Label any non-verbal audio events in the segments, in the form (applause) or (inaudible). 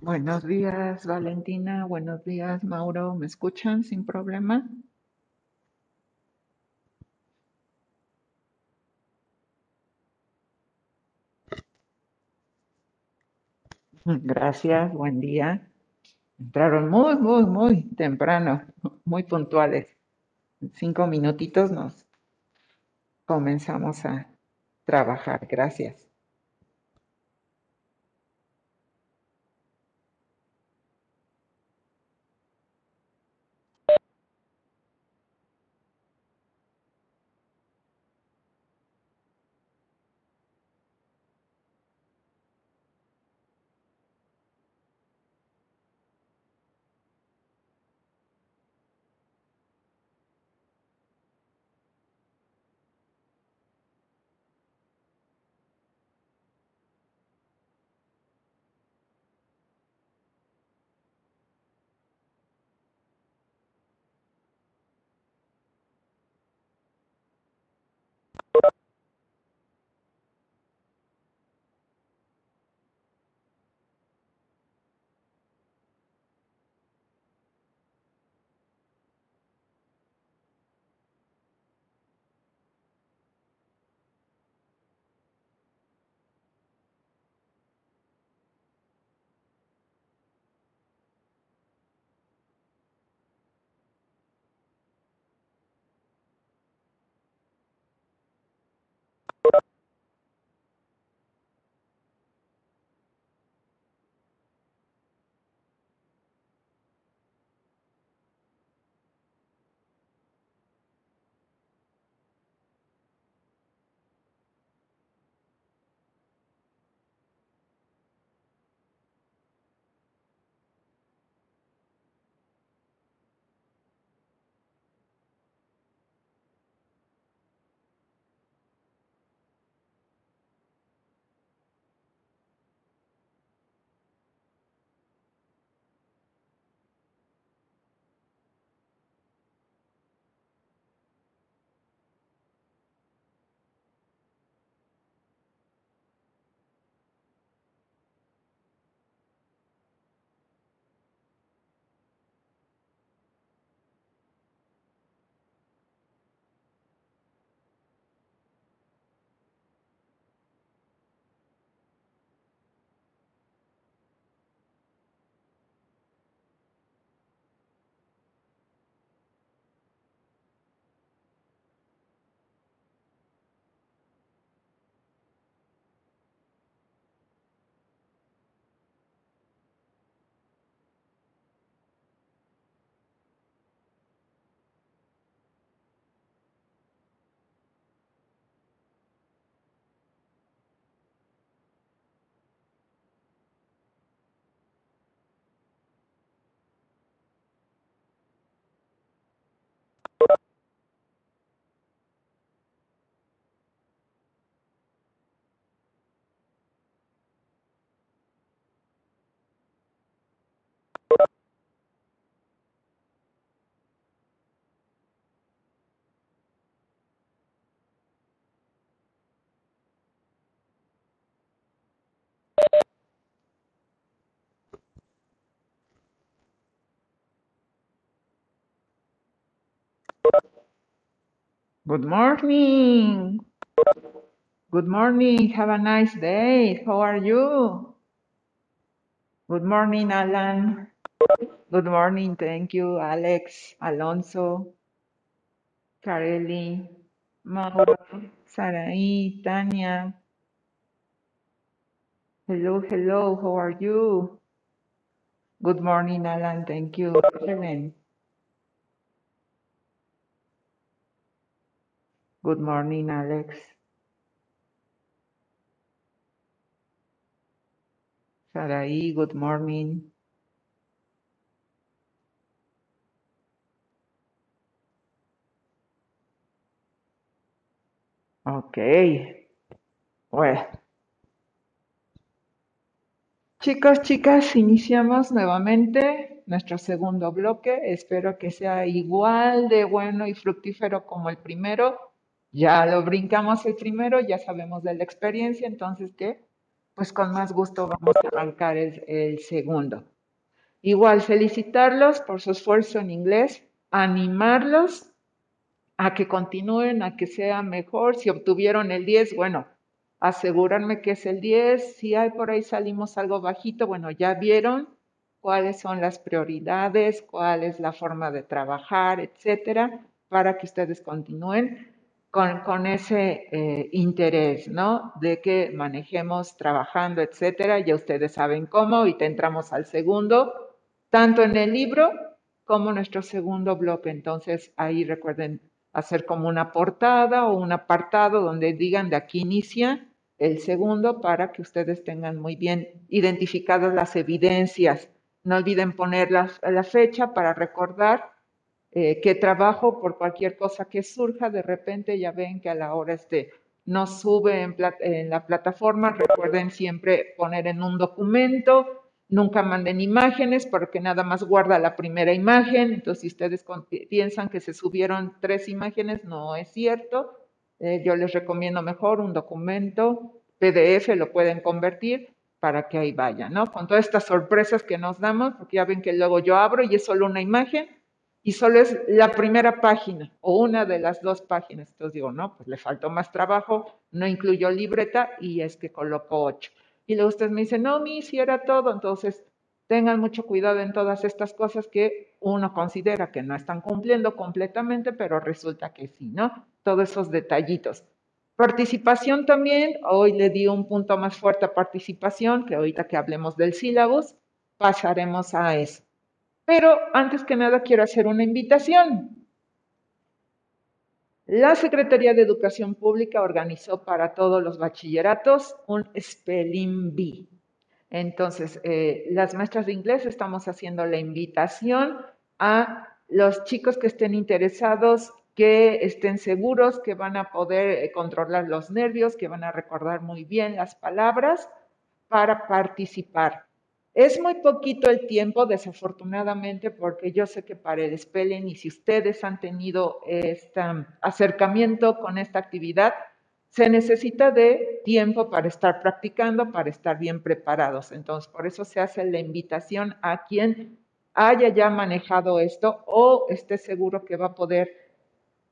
Buenos días, Valentina. Buenos días, Mauro. ¿Me escuchan sin problema? Gracias, buen día. Entraron muy, muy, muy temprano, muy puntuales. En cinco minutitos nos comenzamos a trabajar. Gracias. Good morning. Good morning. Have a nice day. How are you? Good morning, Alan. Good morning. Thank you, Alex, Alonso, Kareli, Mauro, Saraí, Tania. Hello, hello. How are you? Good morning, Alan. Thank you. Helen. Good morning, Alex. Saraí, good morning. Ok. Bueno, chicos, chicas, iniciamos nuevamente nuestro segundo bloque. Espero que sea igual de bueno y fructífero como el primero. Ya lo brincamos el primero, ya sabemos de la experiencia, entonces, ¿qué? pues con más gusto vamos a arrancar el, segundo. Igual, felicitarlos por su esfuerzo en inglés, animarlos a que continúen, a que sea mejor. Si obtuvieron el 10, bueno, asegurarme que es el 10. Si hay por ahí salimos algo bajito, bueno, ya vieron cuáles son las prioridades, cuál es la forma de trabajar, etcétera, para que ustedes continúen con, ese eh, interés, ¿no? De que manejemos trabajando, etcétera. Ya ustedes saben cómo y te entramos al segundo, tanto en el libro como nuestro segundo bloque. Entonces, ahí recuerden hacer como una portada o un apartado donde digan de aquí inicia el segundo para que ustedes tengan muy bien identificadas las evidencias. No olviden poner la, la fecha para recordar eh, que trabajo por cualquier cosa que surja, de repente ya ven que a la hora este no sube en, la plataforma, recuerden siempre poner en un documento, nunca manden imágenes porque nada más guarda la primera imagen, entonces si ustedes piensan que se subieron tres imágenes, no es cierto, eh, yo les recomiendo mejor un documento PDF, lo pueden convertir para que ahí vayan, ¿no? Con todas estas sorpresas que nos damos, porque ya ven que luego yo abro y es solo una imagen, y solo es la primera página o una de las dos páginas. Entonces digo, no, pues le faltó más trabajo, no incluyó libreta y es que colocó ocho. Y luego ustedes me dicen, no, mi, si era todo. Entonces, tengan mucho cuidado en todas estas cosas que uno considera que no están cumpliendo completamente, pero resulta que sí, ¿no? Todos esos detallitos. Participación también, hoy le di un punto más fuerte a participación, que ahorita que hablemos del sílabus, pasaremos a eso. Pero antes que nada quiero hacer una invitación. La Secretaría de Educación Pública organizó para todos los bachilleratos un Spelling Bee. Entonces, eh, las maestras de inglés estamos haciendo la invitación a los chicos que estén interesados, que estén seguros, que van a poder eh, controlar los nervios, que van a recordar muy bien las palabras para participar. Es muy poquito el tiempo, desafortunadamente, porque yo sé que para el spelling y si ustedes han tenido este acercamiento con esta actividad, se necesita de tiempo para estar practicando, para estar bien preparados. Entonces, por eso se hace la invitación a quien haya ya manejado esto o esté seguro que va a poder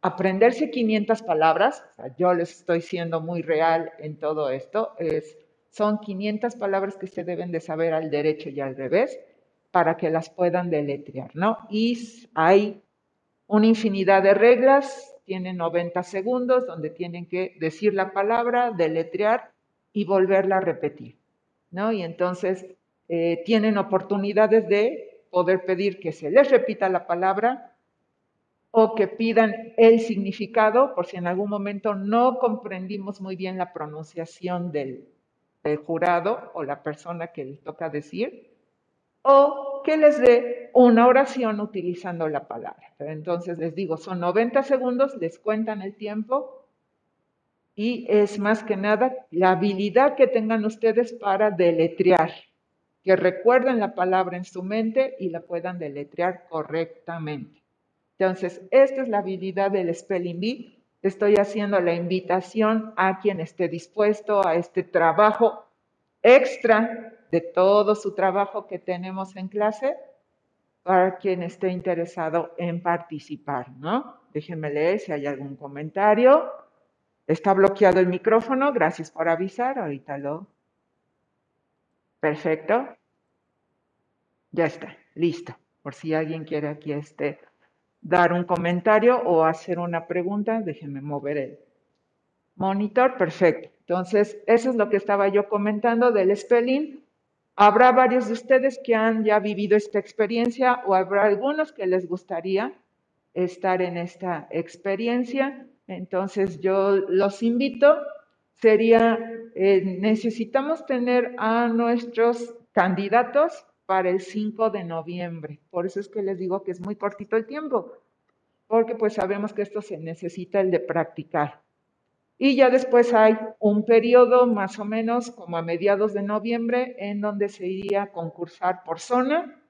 aprenderse 500 palabras. yo les estoy siendo muy real en todo esto. Es son 500 palabras que se deben de saber al derecho y al revés para que las puedan deletrear, ¿no? Y hay una infinidad de reglas, tienen 90 segundos donde tienen que decir la palabra, deletrear y volverla a repetir, ¿no? Y entonces eh, tienen oportunidades de poder pedir que se les repita la palabra o que pidan el significado por si en algún momento no comprendimos muy bien la pronunciación del, el jurado o la persona que les toca decir, o que les dé una oración utilizando la palabra. Entonces les digo, son 90 segundos, les cuentan el tiempo y es más que nada la habilidad que tengan ustedes para deletrear, que recuerden la palabra en su mente y la puedan deletrear correctamente. Entonces, esta es la habilidad del Spelling Bee estoy haciendo la invitación a quien esté dispuesto a este trabajo extra de todo su trabajo que tenemos en clase para quien esté interesado en participar, ¿no? Déjenme leer si hay algún comentario. Está bloqueado el micrófono, gracias por avisar, ahorita lo... Perfecto. Ya está, listo. Por si alguien quiere aquí este dar un comentario o hacer una pregunta, déjenme mover el monitor, perfecto. Entonces, eso es lo que estaba yo comentando del spelling. Habrá varios de ustedes que han ya vivido esta experiencia o habrá algunos que les gustaría estar en esta experiencia. Entonces, yo los invito. Sería, eh, necesitamos tener a nuestros candidatos para el 5 de noviembre. Por eso es que les digo que es muy cortito el tiempo, porque pues sabemos que esto se necesita el de practicar. Y ya después hay un periodo más o menos como a mediados de noviembre en donde se iría a concursar por zona.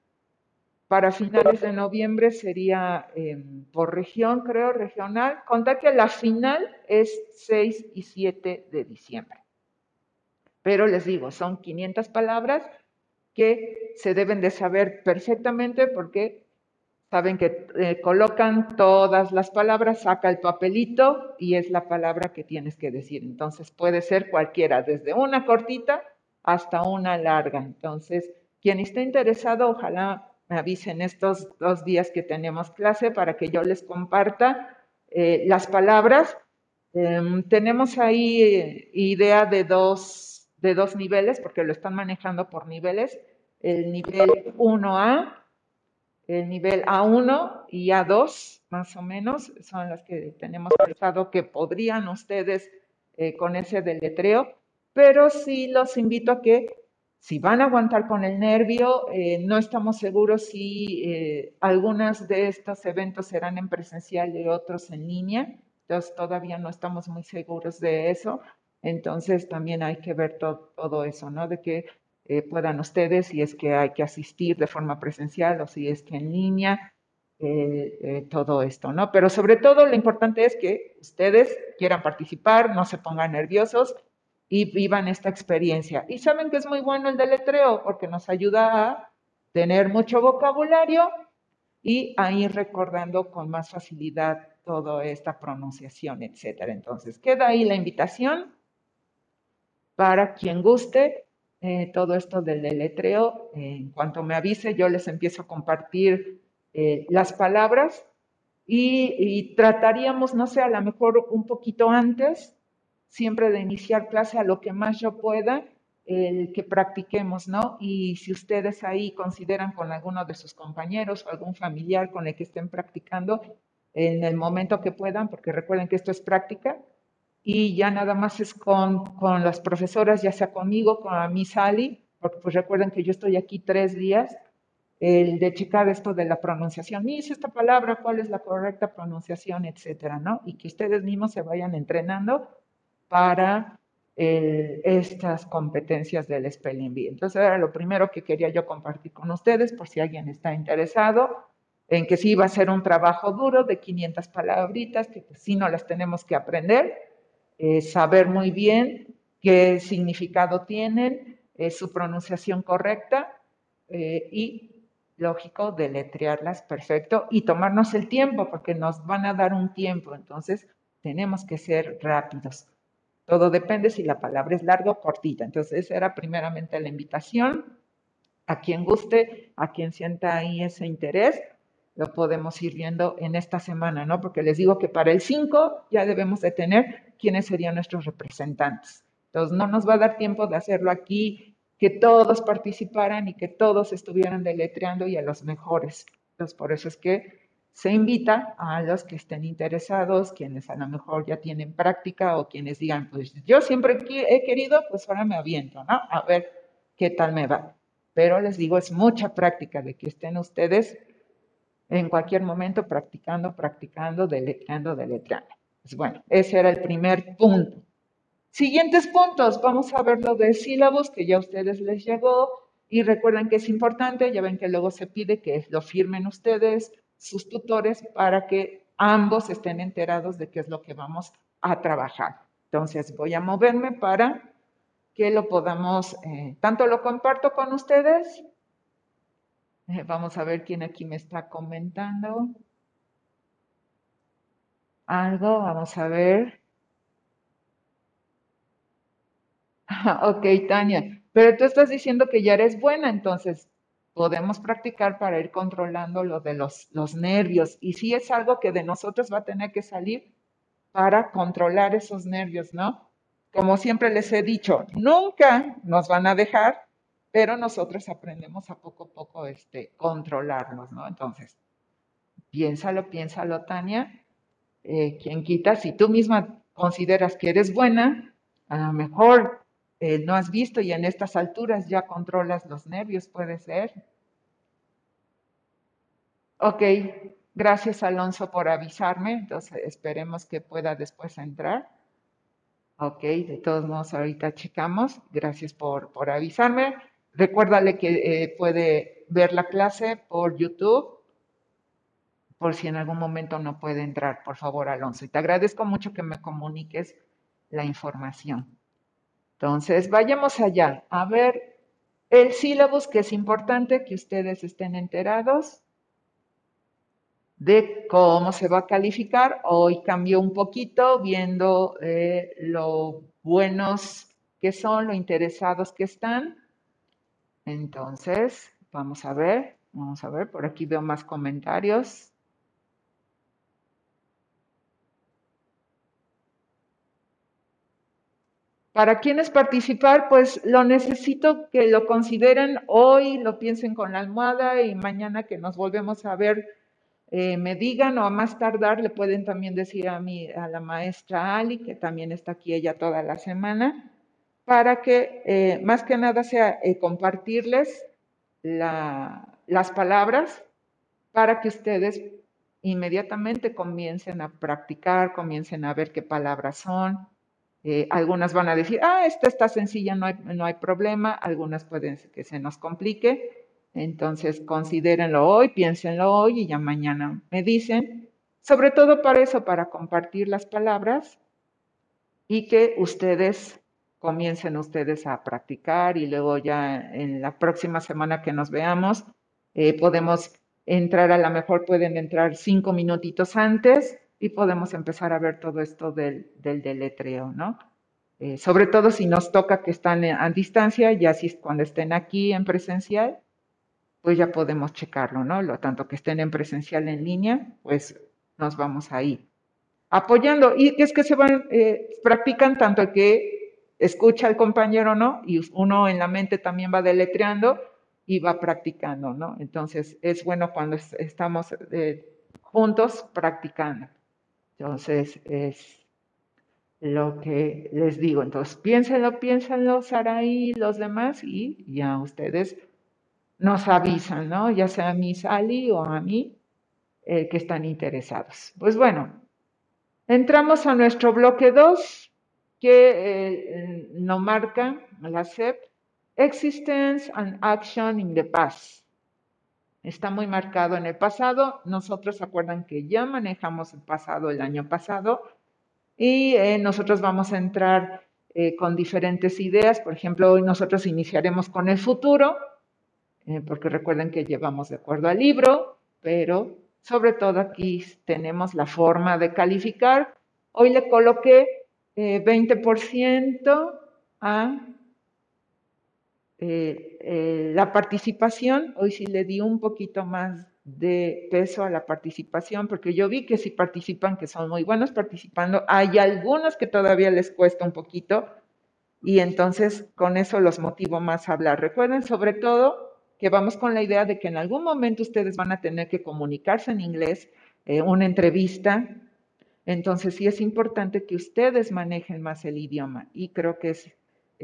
Para finales de noviembre sería em, por región, creo, regional. Contar que la final es 6 y 7 de diciembre. Pero les digo, son 500 palabras que se deben de saber perfectamente porque saben que eh, colocan todas las palabras, saca el papelito y es la palabra que tienes que decir. Entonces puede ser cualquiera, desde una cortita hasta una larga. Entonces, quien esté interesado, ojalá me avisen estos dos días que tenemos clase para que yo les comparta eh, las palabras. Em, tenemos ahí eh, idea de dos, de dos niveles, porque lo están manejando por niveles. El nivel 1A, el nivel A1 y A2, más o menos, son las que tenemos pensado que podrían ustedes eh, con ese deletreo, pero sí los invito a que si van a aguantar con el nervio, eh, no estamos seguros si eh, algunos de estos eventos serán en presencial y otros en línea, entonces todavía no estamos muy seguros de eso, entonces también hay que ver todo eso, ¿no? De que eh, puedan ustedes, si es que hay que asistir de forma presencial o si es que en línea, todo esto, ¿no? Pero sobre todo lo importante es que ustedes quieran participar, no se pongan nerviosos y vivan esta experiencia. Y saben que es muy bueno el deletreo porque nos ayuda a tener mucho vocabulario y a ir recordando con más facilidad toda esta pronunciación, etcétera. Entonces, queda ahí la invitación para quien guste eh, todo esto del deletreo. en cuanto me avise, yo les empiezo a compartir eh, las palabras y, y, trataríamos, no sé, a lo mejor un poquito antes siempre de iniciar clase a lo que más yo pueda, el que practiquemos, ¿no? Y si ustedes ahí consideran con alguno de sus compañeros o algún familiar con el que estén practicando, en el momento que puedan, porque recuerden que esto es práctica, y ya nada más es con, con las profesoras, ya sea conmigo, con a mi Sally, porque pues recuerden que yo estoy aquí tres días, el de checar esto de la pronunciación, y esta palabra, cuál es la correcta pronunciación, etcétera, ¿no? Y que ustedes mismos se vayan entrenando para estas competencias del Spelling Bee. Entonces era lo primero que quería yo compartir con ustedes por si alguien está interesado en que sí va a ser un trabajo duro de 500 palabritas, que pues, sí no las tenemos que aprender, eh, saber muy bien qué significado tienen, eh, su pronunciación correcta eh, y, lógico, deletrearlas perfecto y tomarnos el tiempo, porque nos van a dar un tiempo, entonces tenemos que ser rápidos. Todo depende si la palabra es larga o cortita. Entonces, esa era primeramente la invitación. A quien guste, a quien sienta ahí ese interés, lo podemos ir viendo en esta semana, ¿no? Porque les digo que para el 5 ya debemos de tener quiénes serían nuestros representantes. Entonces, no nos va a dar tiempo de hacerlo aquí, que todos participaran y que todos estuvieran deletreando y a los mejores. Entonces, por eso es que se invita a los que estén interesados, quienes a lo mejor ya tienen práctica o quienes digan, pues yo siempre he querido, pues ahora me aviento, ¿no? A ver qué tal me va. Pero les digo, es mucha práctica de que estén ustedes en cualquier momento practicando, practicando, deletreando, deletreando. Pues bueno, ese era el primer punto. Siguientes puntos, vamos a ver lo de sílabos que ya a ustedes les llegó y recuerden que es importante, ya ven que luego se pide que lo firmen ustedes, sus tutores para que ambos estén enterados de qué es lo que vamos a trabajar. Entonces voy a moverme para que lo podamos, eh, tanto lo comparto con ustedes. Eh, vamos a ver quién aquí me está comentando. Algo, vamos a ver. (laughs) ok, Tania, pero tú estás diciendo que ya eres buena, entonces podemos practicar para ir controlando lo de los, los nervios. Y sí es algo que de nosotros va a tener que salir para controlar esos nervios, ¿no? Como siempre les he dicho, nunca nos van a dejar, pero nosotros aprendemos a poco a poco este, controlarnos, ¿no? Entonces, piénsalo, piénsalo, Tania. Eh, quien quita, si tú misma consideras que eres buena, a lo mejor eh, no has visto y en estas alturas ya controlas los nervios, puede ser. Ok, gracias Alonso por avisarme, entonces esperemos que pueda después entrar. Ok, de todos modos ahorita checamos, gracias por, por avisarme. Recuérdale que eh, puede ver la clase por YouTube, por si en algún momento no puede entrar, por favor Alonso. Y te agradezco mucho que me comuniques la información. Entonces, vayamos allá. A ver, el sílabus, que es importante que ustedes estén enterados de cómo se va a calificar. Hoy cambió un poquito viendo eh, lo buenos que son, lo interesados que están. Entonces, vamos a ver, vamos a ver, por aquí veo más comentarios. Para quienes participar, pues lo necesito que lo consideren hoy, lo piensen con la almohada y mañana que nos volvemos a ver, eh, me digan o a más tardar le pueden también decir a, mi, a la maestra Ali, que también está aquí ella toda la semana, para que eh, más que nada sea eh, compartirles las palabras para que ustedes inmediatamente comiencen a practicar, comiencen a ver qué palabras son. Eh, algunas van a decir, ah, esta está sencilla, no hay, no hay problema. Algunas pueden que se nos complique. Entonces, considérenlo hoy, piénsenlo hoy y ya mañana me dicen. Sobre todo para eso, para compartir las palabras y que ustedes comiencen ustedes a practicar y luego ya en la próxima semana que nos veamos eh, podemos entrar, a lo mejor pueden entrar cinco minutitos antes y podemos empezar a ver todo esto del, del deletreo, ¿no? Eh, sobre todo si nos toca que están a distancia, ya si cuando estén aquí en presencial, pues ya podemos checarlo, ¿no? Lo tanto que estén en presencial en línea, pues nos vamos ahí apoyando. Y es que se van, eh, practican tanto que escucha al compañero, ¿no? Y uno en la mente también va deletreando y va practicando, ¿no? Entonces es bueno cuando estamos eh, juntos practicando. Entonces es lo que les digo. Entonces piénsenlo, piénsenlo, Saraí y los demás y ya ustedes nos avisan, ¿no? Ya sea a mí, Sally o a mí, eh, que están interesados. Pues bueno, entramos a nuestro bloque 2 que eh, no marca la SEP, Existence and Action in the Past. Está muy marcado en el pasado. Nosotros acuerdan que ya manejamos el pasado el año pasado y eh, nosotros vamos a entrar eh, con diferentes ideas. Por ejemplo, hoy nosotros iniciaremos con el futuro, porque recuerden que llevamos de acuerdo al libro, pero sobre todo aquí tenemos la forma de calificar. Hoy le coloqué 20% eh, a eh, eh, la participación. Hoy sí le di un poquito más de peso a la participación, porque yo vi que si participan, que son muy buenos participando, hay algunos que todavía les cuesta un poquito y entonces con eso los motivo más a hablar. Recuerden sobre todo que vamos con la idea de que en algún momento ustedes van a tener que comunicarse en inglés, una entrevista, entonces sí es importante que ustedes manejen más el idioma y creo que es,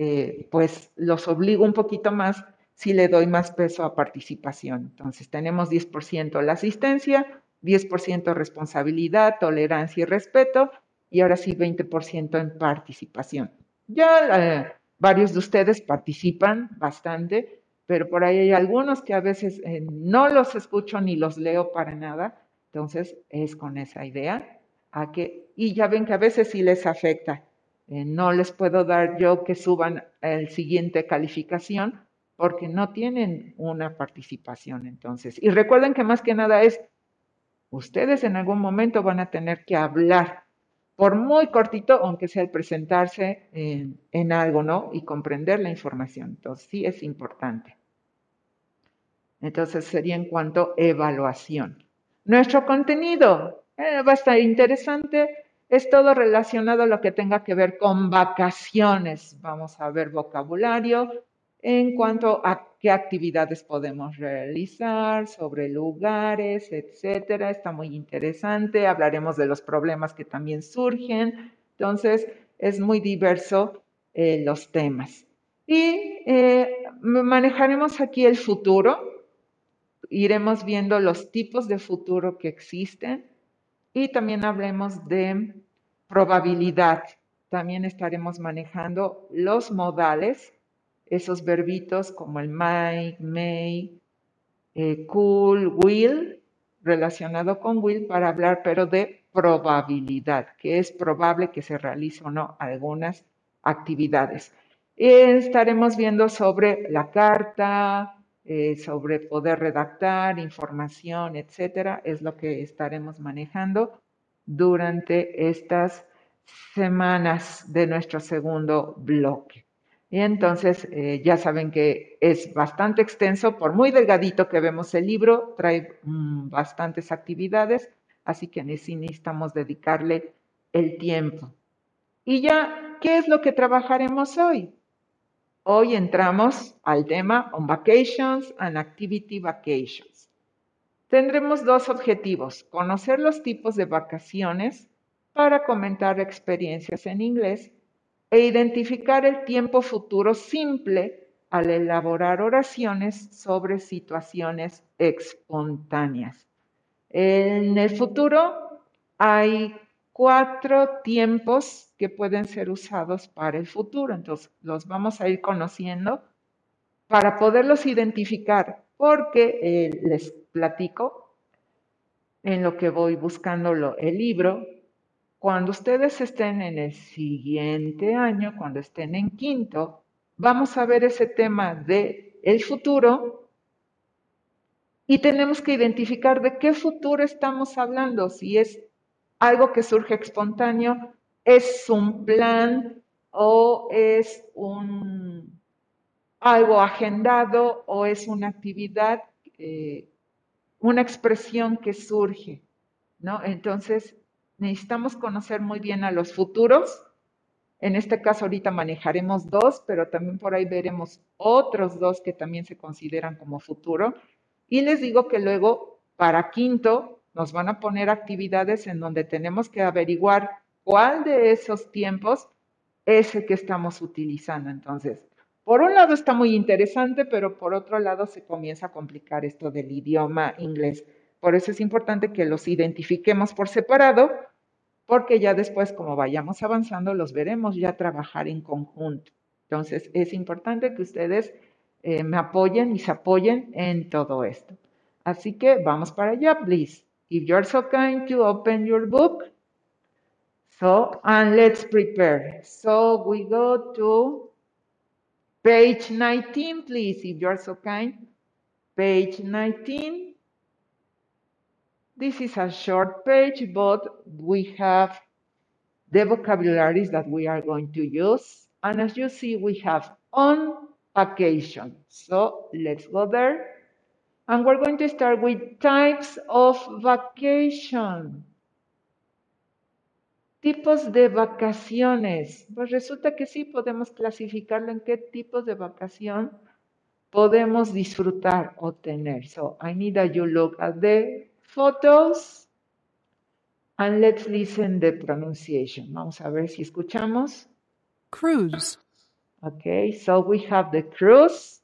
eh, pues los obligo un poquito más si le doy más peso a participación. Entonces tenemos 10% la asistencia, 10% responsabilidad, tolerancia y respeto y ahora sí 20% en participación. Ya eh, varios de ustedes participan bastante, pero por ahí hay algunos que a veces eh, no los escucho ni los leo para nada. Entonces es con esa idea a que, y ya ven que a veces sí les afecta. Eh, no les puedo dar yo que suban el siguiente calificación porque no tienen una participación entonces. Y recuerden que más que nada es, ustedes en algún momento van a tener que hablar, por muy cortito, aunque sea el presentarse en, algo, ¿no? Y comprender la información. Entonces, sí es importante. Entonces, sería en cuanto a evaluación. Nuestro contenido, eh, va a estar interesante. Es todo relacionado a lo que tenga que ver con vacaciones. Vamos a ver vocabulario en cuanto a qué actividades podemos realizar, sobre lugares, etcétera. Está muy interesante. Hablaremos de los problemas que también surgen. Entonces, es muy diverso eh, los temas. Y eh, manejaremos aquí el futuro. Iremos viendo los tipos de futuro que existen y también hablemos de probabilidad. También estaremos manejando los modales, esos verbitos como el might, may, eh, cool, will, relacionado con will para hablar, pero de probabilidad, que es probable que se realice o no algunas actividades. estaremos viendo sobre la carta, eh, sobre poder redactar información, etcétera. Es lo que estaremos manejando durante estas semanas de nuestro segundo bloque. Y entonces eh, ya saben que es bastante extenso, por muy delgadito que vemos el libro, trae mm, bastantes actividades, así que necesitamos dedicarle el tiempo. Y ya, ¿qué es lo que trabajaremos hoy? Hoy entramos al tema on vacations and activity vacations. Tendremos dos objetivos, conocer los tipos de vacaciones para comentar experiencias en inglés e identificar el tiempo futuro simple al elaborar oraciones sobre situaciones espontáneas. En el futuro hay cuatro tiempos que pueden ser usados para el futuro. Entonces, los vamos a ir conociendo para poderlos identificar, porque eh, les platico en lo que voy buscando el libro. Cuando ustedes estén en el siguiente año, cuando estén en quinto, vamos a ver ese tema de el futuro y tenemos que identificar de qué futuro estamos hablando, si es algo que surge espontáneo, es un plan o es un, algo agendado o es una actividad, eh, una expresión que surge, ¿no? Entonces, necesitamos conocer muy bien a los futuros. En este caso, ahorita manejaremos dos, pero también por ahí veremos otros dos que también se consideran como futuro. Y les digo que luego, para quinto, nos van a poner actividades en donde tenemos que averiguar cuál de esos tiempos es el que estamos utilizando. Entonces, por un lado está muy interesante, pero por otro lado se comienza a complicar esto del idioma inglés. Por eso es importante que los identifiquemos por separado, porque ya después, como vayamos avanzando, los veremos ya trabajar en conjunto. Entonces, es importante que ustedes eh, me apoyen y se apoyen en todo esto. Así que vamos para allá, please. If you're so kind to open your book. So, and let's prepare. So we go to page 19, please, if you're so kind. Page 19. This is a short page, but we have the vocabularies that we are going to use. And as you see, we have on vacation. So let's go there. And we're going to start with types of vacation. Tipos de vacaciones. Pues resulta que sí podemos clasificarlo en qué tipos de vacación podemos disfrutar o tener. So I need that you look at the photos and let's listen the pronunciation. Vamos a ver si escuchamos. Cruise. Okay, so we have the cruise.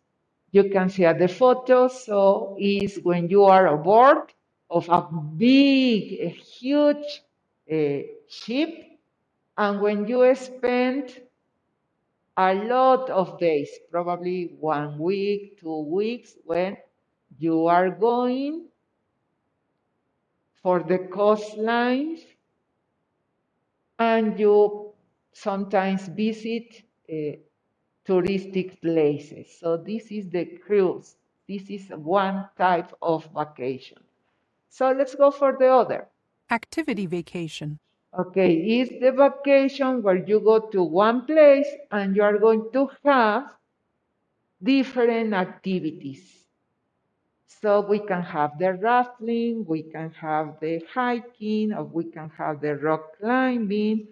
You can see at the photo, so is when you are aboard of a big, a huge uh, ship, and when you spend a lot of days, probably one week, two weeks, when you are going for the coastlines and you sometimes visit uh, touristic places. So this is the cruise. This is one type of vacation. So let's go for the other. Activity vacation. Okay, it's the vacation where you go to one place and you are going to have different activities. So we can have the rafting, we can have the hiking, or we can have the rock climbing,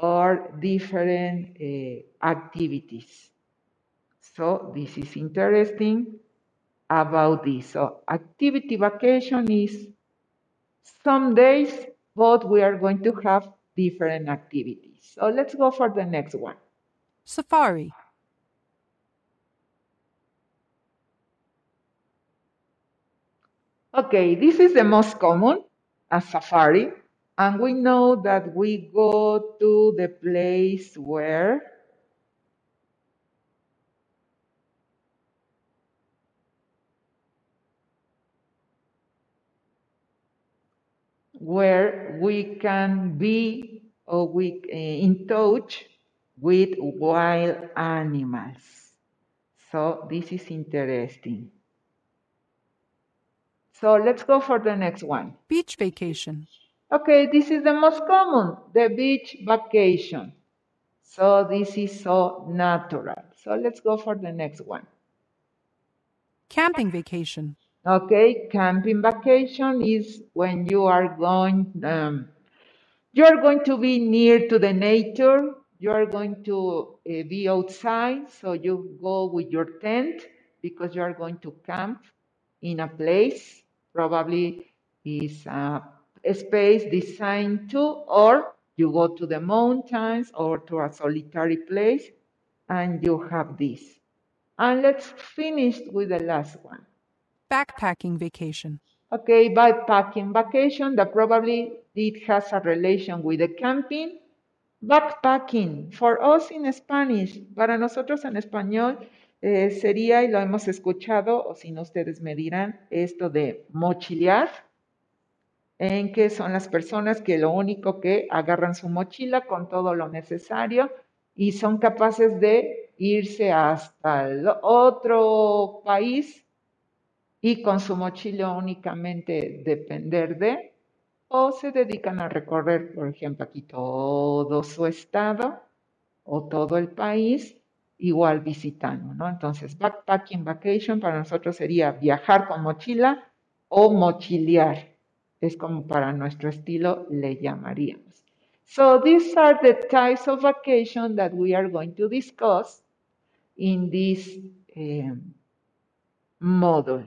or different uh, activities. So this is interesting about this. So activity vacation is some days, but we are going to have different activities. So let's go for the next one. Safari. Okay, this is the most common, a safari. And we know that we go to the place where where we can be or we uh, in touch with wild animals. So this is interesting. So let's go for the next one. Beach vacation. Okay, this is the most common, the beach vacation. So this is so natural. So let's go for the next one. Camping vacation. Okay, camping vacation is when you are going, um, you are going to be near to the nature. You are going to uh, be outside, so you go with your tent because you are going to camp in a place. Probably is a, a space designed to, or you go to the mountains or to a solitary place, and you have this. And let's finish with the last one. Backpacking vacation. Okay, backpacking vacation that probably it has a relation with the camping. Backpacking, for us in Spanish, para nosotros en español eh, sería, y lo hemos escuchado, o si no ustedes me dirán, esto de mochilear, en que son las personas que lo único que agarran su mochila con todo lo necesario y son capaces de irse hasta otro país y con su mochila únicamente depender de, o se dedican a recorrer, por ejemplo, aquí todo su estado o todo el país, igual visitando, ¿no? Entonces, backpacking vacation para nosotros sería viajar con mochila o mochilear. Es como para nuestro estilo le llamaríamos. So these are the types of vacation that we are going to discuss in this um, module.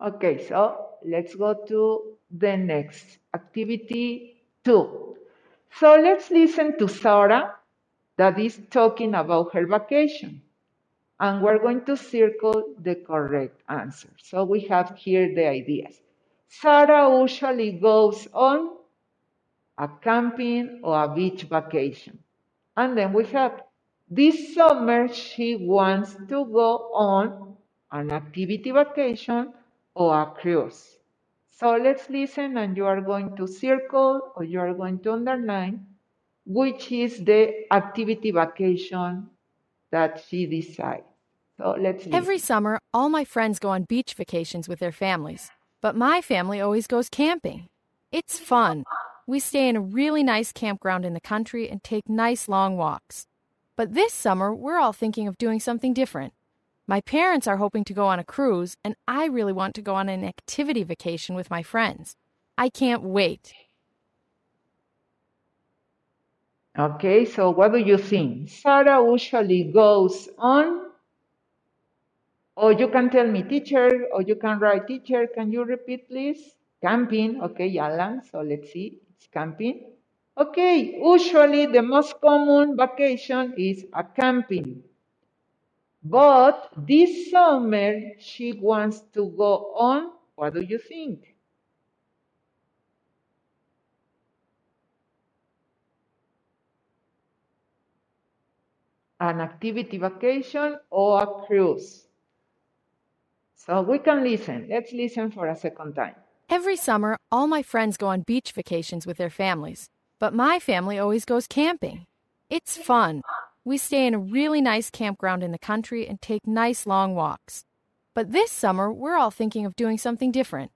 Okay, so let's go to the next activity two. So let's listen to Sarah that is talking about her vacation. And we're going to circle the correct answer. So we have here the ideas. Sarah usually goes on a camping or a beach vacation. And then we have this summer she wants to go on an activity vacation or a cruise. So let's listen and you are going to circle or you are going to underline which is the activity vacation that she decides. So let's listen. Every summer, all my friends go on beach vacations with their families, but my family always goes camping. It's fun. We stay in a really nice campground in the country and take nice long walks. But this summer, we're all thinking of doing something different. My parents are hoping to go on a cruise, and I really want to go on an activity vacation with my friends. I can't wait. Okay, so what do you think? Sarah usually goes on, or you can tell me teacher, or you can write teacher. Can you repeat, please? Camping. Okay, Alan. So let's see. It's camping. Okay, usually the most common vacation is a camping. But this summer she wants to go on. What do you think? An activity vacation or a cruise. So we can listen. Let's listen for a second time. Every summer, all my friends go on beach vacations with their families, but my family always goes camping. It's fun. We stay in a really nice campground in the country and take nice long walks. But this summer, we're all thinking of doing something different.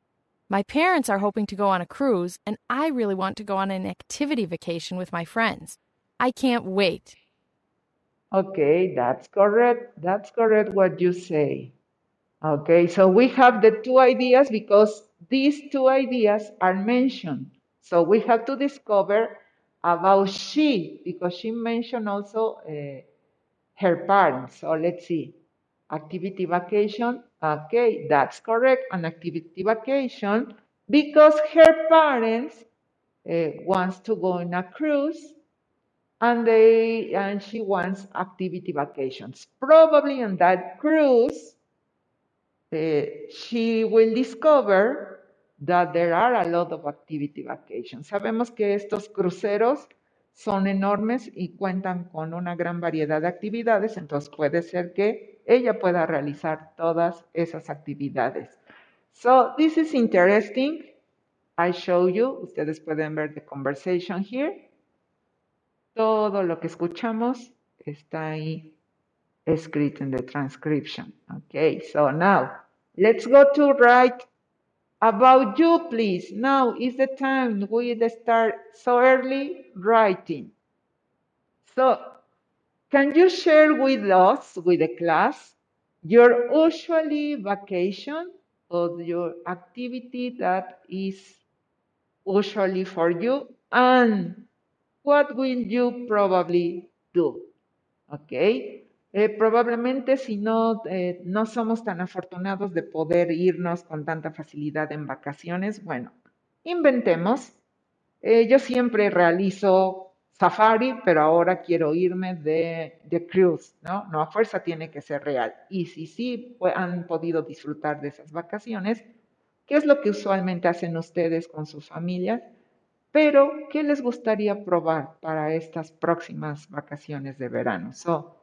My parents are hoping to go on a cruise, and I really want to go on an activity vacation with my friends. I can't wait. Okay, that's correct. That's correct what you say. Okay, so we have the two ideas because these two ideas are mentioned. So we have to discover about she because she mentioned also uh, her parents. So let's see. Activity vacation. Okay, that's correct. An activity vacation because her parents uh, wants to go on a cruise and they and she wants activity vacations. Probably on that cruise, uh, she will discover that there are a lot of activity vacations. Sabemos que estos cruceros son enormes y cuentan con una gran variedad de actividades, entonces puede ser que ella pueda realizar todas esas actividades. So this is interesting I show you, ustedes pueden ver the conversation here. Todo lo que escuchamos está ahí escrito in the transcription. Okay, so now let's go to write about you, please. Now is the time we start so early writing. So, can you share with us, with the class, your usually vacation or your activity that is usually for you and what will you probably do? ¿Ok? Eh, probablemente si no, eh, no somos tan afortunados de poder irnos con tanta facilidad en vacaciones, bueno, inventemos. Eh, yo siempre realizo safari, pero ahora quiero irme de, de, cruise, ¿no? No a fuerza tiene que ser real. Y si sí pues, han podido disfrutar de esas vacaciones, ¿qué es lo que usualmente hacen ustedes con sus familias? Pero, ¿qué les gustaría probar para estas próximas vacaciones de verano? So,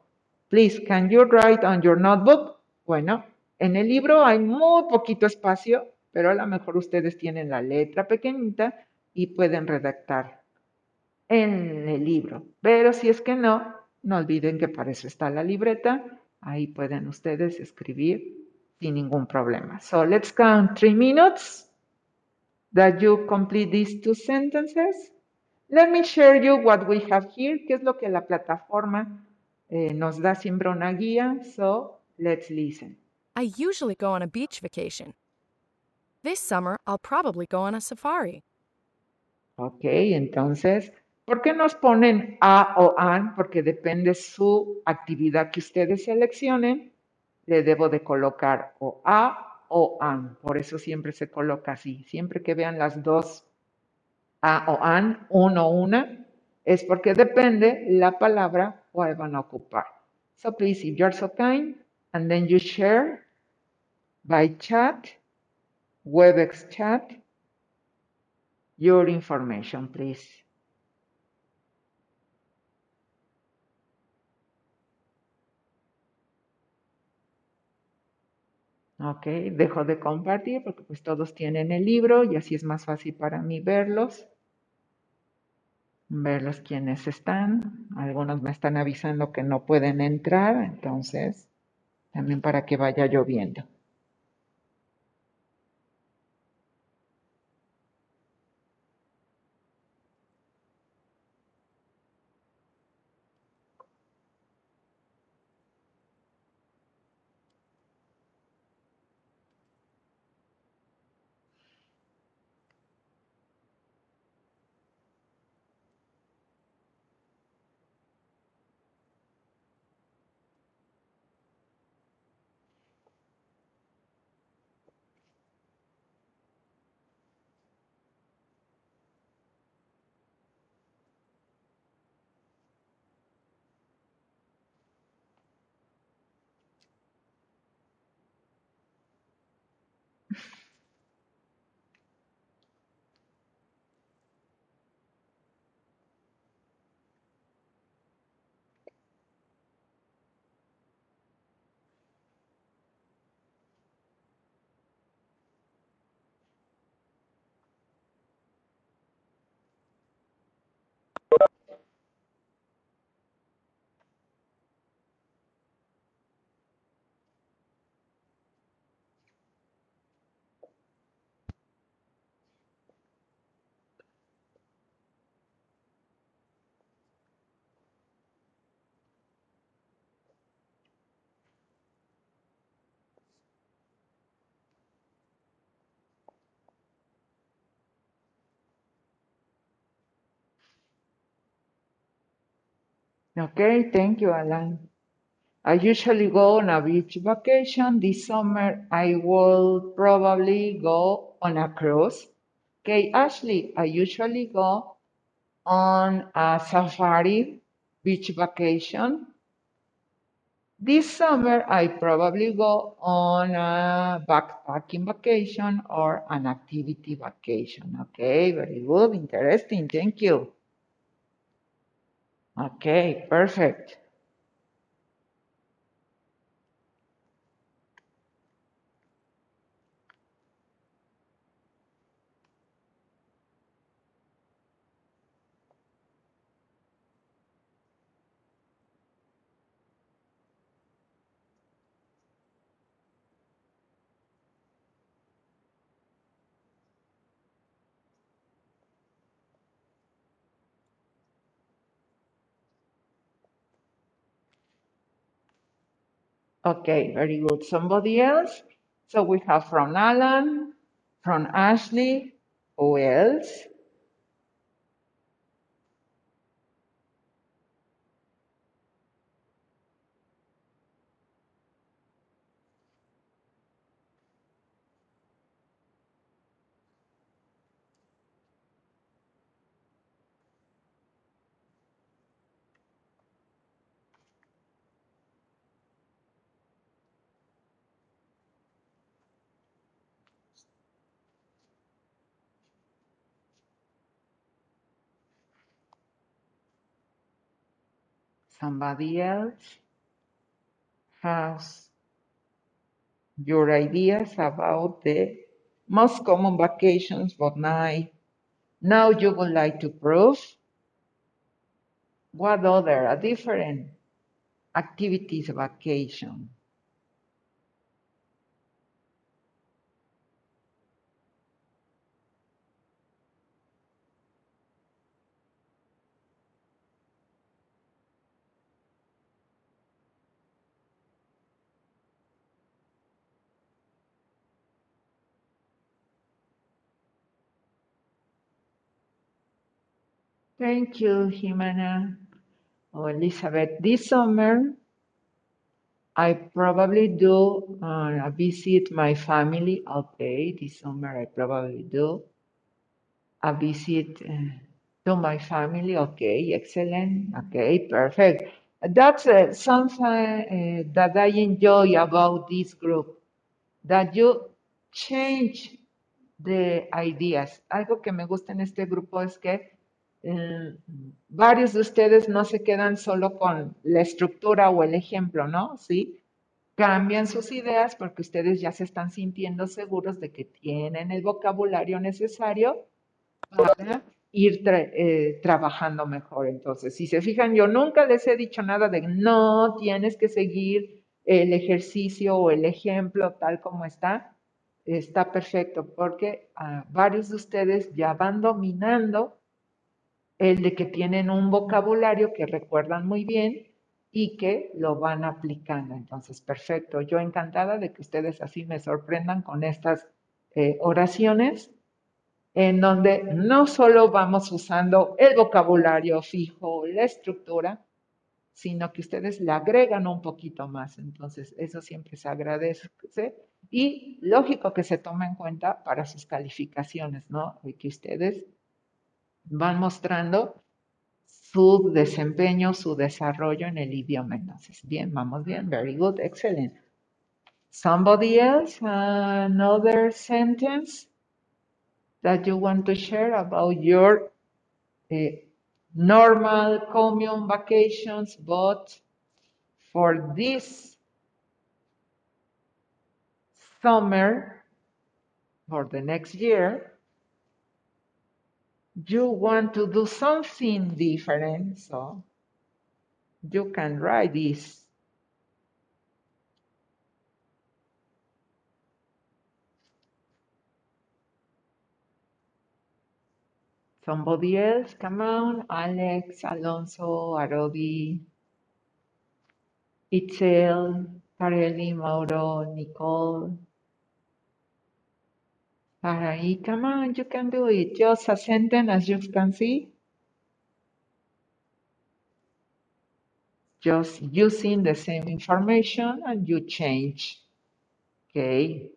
please, can you write on your notebook? Bueno, en el libro hay muy poquito espacio, pero a lo mejor ustedes tienen la letra pequeñita y pueden redactar en el libro. Pero si es que no, no olviden que para eso está la libreta. Ahí pueden ustedes escribir sin ningún problema. So, let's count three minutes. That you complete these two sentences. Let me share you what we have here, qué es lo que la plataforma eh, nos da siempre una guía. So let's listen. I usually go on a beach vacation. This summer, I'll probably go on a safari. Ok, entonces, ¿por qué nos ponen a o an? Porque depende su actividad que ustedes seleccionen. Le debo de colocar o a o an. Por eso siempre se coloca así. Siempre que vean las dos a o an, uno o una, es porque depende la palabra cuál van a ocupar. So please, if you're so kind, and then you share by chat, WebEx chat, your information, please. Ok, dejo de compartir porque pues todos tienen el libro y así es más fácil para mí verlos. Verlos quienes están. Algunos me están avisando que no pueden entrar, entonces también para que vaya lloviendo. Okay, thank you, Alan. I usually go on a beach vacation. This summer, I will probably go on a cruise. Okay, Ashley, I usually go on a safari beach vacation. This summer, I probably go on a backpacking vacation or an activity vacation. Okay, very good, interesting, thank you. Okay, perfect. Okay, very good. Somebody else? So we have from Alan, from Ashley, who else? Somebody else has your ideas about the most common vacations, but now, now you would like to prove what other, a different activities vacation. Thank you, Jimena or Elizabeth. This summer, I probably do uh, visit my family. Okay, this summer I probably do a visit uh, to my family. Okay, excellent. Okay, perfect. That's uh, something uh, that I enjoy about this group, that you change the ideas. Algo que me gusta en este grupo es que eh, varios de ustedes no se quedan solo con la estructura o el ejemplo, ¿no? Sí, cambian sus ideas porque ustedes ya se están sintiendo seguros de que tienen el vocabulario necesario para ir eh, trabajando mejor. Entonces, si se fijan, yo nunca les he dicho nada de no tienes que seguir el ejercicio o el ejemplo tal como está. Está perfecto porque ah, varios de ustedes ya van dominando el de que tienen un vocabulario que recuerdan muy bien y que lo van aplicando. Entonces, perfecto. Yo encantada de que ustedes así me sorprendan con estas eh, oraciones en donde no solo vamos usando el vocabulario fijo, la estructura, sino que ustedes le agregan un poquito más. Entonces, eso siempre se agradece. Y lógico que se toma en cuenta para sus calificaciones, ¿no? Y que ustedes van mostrando su desempeño, su desarrollo en el idioma. Entonces, bien, vamos bien, very good, excellent. Somebody else, another sentence that you want to share about your eh, normal commune vacations, but for this summer, for the next year, you want to do something different, so you can write this. Somebody else, come on, Alex, Alonso, Arodi, Itzel, Carelli, Mauro, Nicole. Alright, come on, you can do it. Just a sentence, as you can see. Just using the same information and you change. Okay.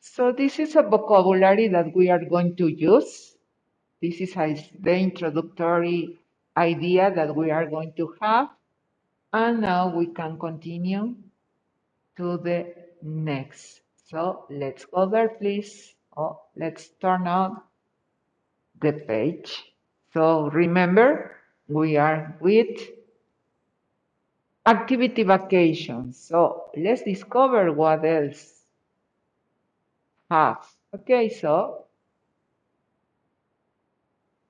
So this is a vocabulary that we are going to use. This is the introductory idea that we are going to have. And now we can continue to the next. So let's go there, please. Oh, let's turn on the page. So remember, we are with activity vacations. So let's discover what else have. Okay, so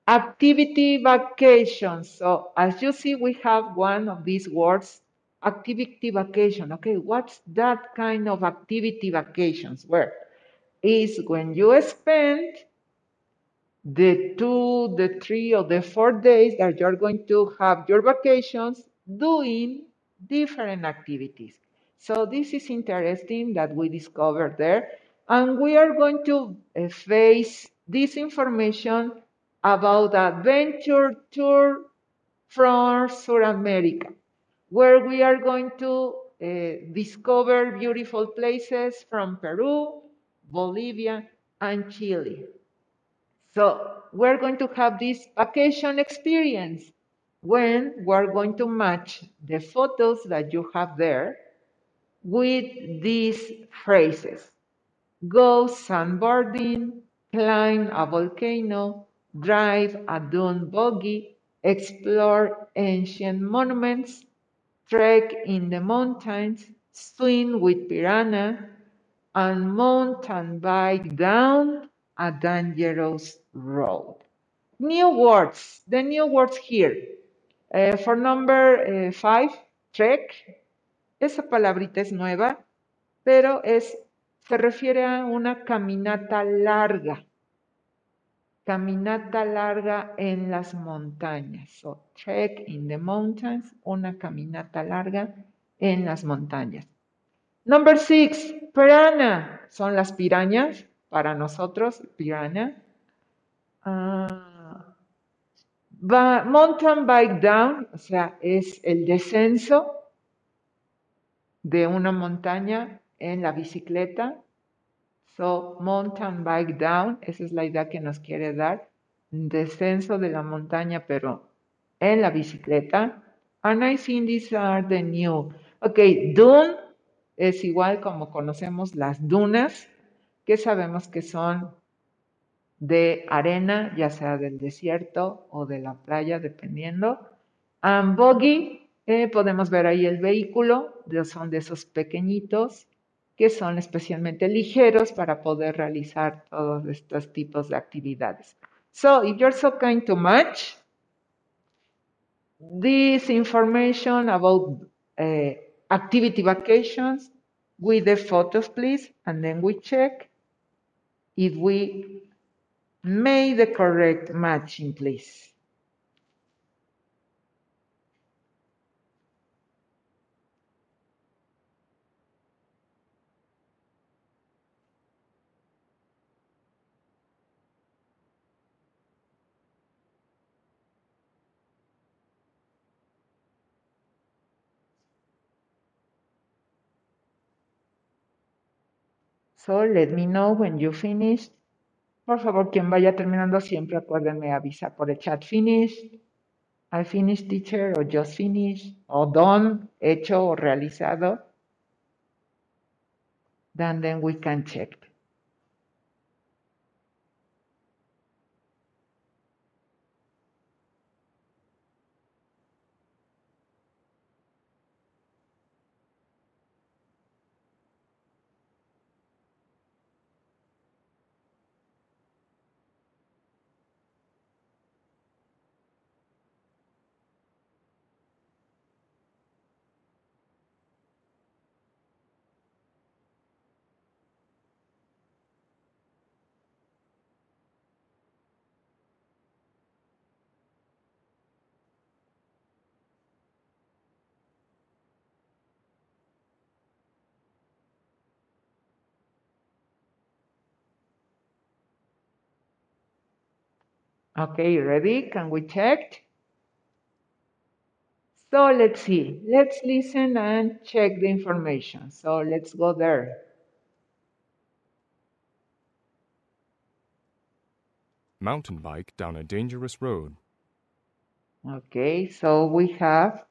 activity vacation. So as you see, we have one of these words, activity vacation. Okay, what's that kind of activity vacations? Where is when you spend the two, the three, or the four days that you're going to have your vacations doing different activities. So this is interesting that we discovered there. And we are going to uh, face this information about adventure tour from South America, where we are going to uh, discover beautiful places from Peru, Bolivia, and Chile. So we're going to have this vacation experience when we're going to match the photos that you have there with these phrases. Go sandboarding, climb a volcano, drive a dune buggy, explore ancient monuments, trek in the mountains, swim with piranha, and mountain bike down a dangerous road. New words, the new words here. Uh, for number uh, five, trek. Esa palabrita es nueva, pero es, se refiere a una caminata larga. Caminata larga en las montañas. So, trek in the mountains, una caminata larga en las montañas. Number six, piranha. Son las pirañas, para nosotros, piranha. Ah, mountain bike down, o sea, es el descenso de una montaña en la bicicleta. So, mountain bike down, esa es la idea que nos quiere dar. Descenso de la montaña, pero en la bicicleta. And I think these are the new. Ok, dune es igual como conocemos las dunas, que sabemos que son de arena, ya sea del desierto o de la playa, dependiendo. And buggy, eh, podemos ver ahí el vehículo, son de esos pequeñitos que son especialmente ligeros para poder realizar todos estos tipos de actividades. So, if you're so kind to match this information about uh, activity vacations with the photos, please, and then we check if we made the correct matching, please. So let me know when you finished. Por favor, quien vaya terminando siempre acuérdenme avisar por el chat finished, I finished teacher o just finished o done, hecho o realizado. Then, then we can check. Okay, ready? Can we check? So let's see. Let's listen and check the information. So let's go there. Mountain bike down a dangerous road. Okay, so we have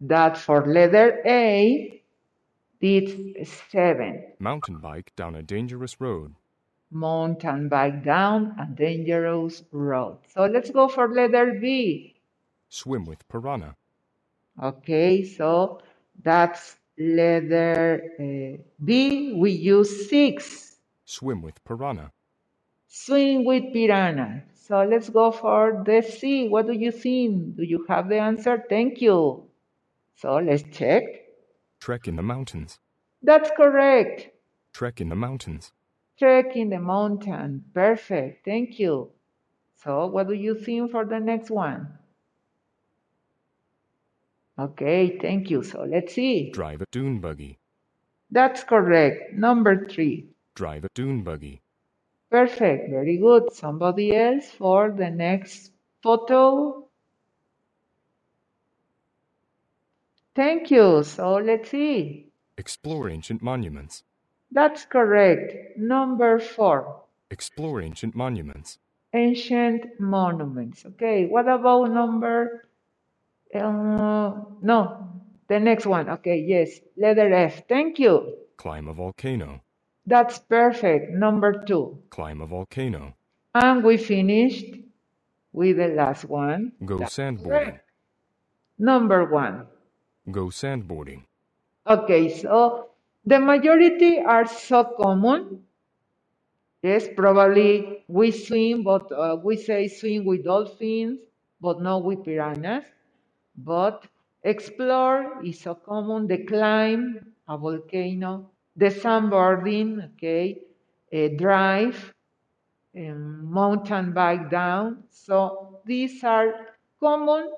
that for letter A, it's seven. Mountain bike down a dangerous road. Mountain bike down a dangerous road. So let's go for letter B. Swim with piranha. Okay, so that's letter uh, B. We use six. Swim with piranha. Swim with piranha. So let's go for the C. What do you think? Do you have the answer? Thank you. So let's check. Trek in the mountains. That's correct. Trek in the mountains. Trek in the mountain. Perfect. Thank you. So, what do you think for the next one? Okay, thank you. So, let's see. Drive a dune buggy. That's correct. Number three. Drive a dune buggy. Perfect. Very good. Somebody else for the next photo. Thank you. So, let's see. Explore ancient monuments. That's correct. Number four. Explore ancient monuments. Ancient monuments. Okay, what about number? Uh, no, the next one. Okay, yes, letter F. Thank you. Climb a volcano. That's perfect. Number two. Climb a volcano. And we finished with the last one. Go That's sandboarding. correct. Number one. Go sandboarding. Okay, so the majority are so common. Yes, probably we swim, but uh, we say swim with dolphins, but not with piranhas. But explore is so common. The climb, a volcano. The sandboarding, okay. a drive, a mountain bike down. So these are common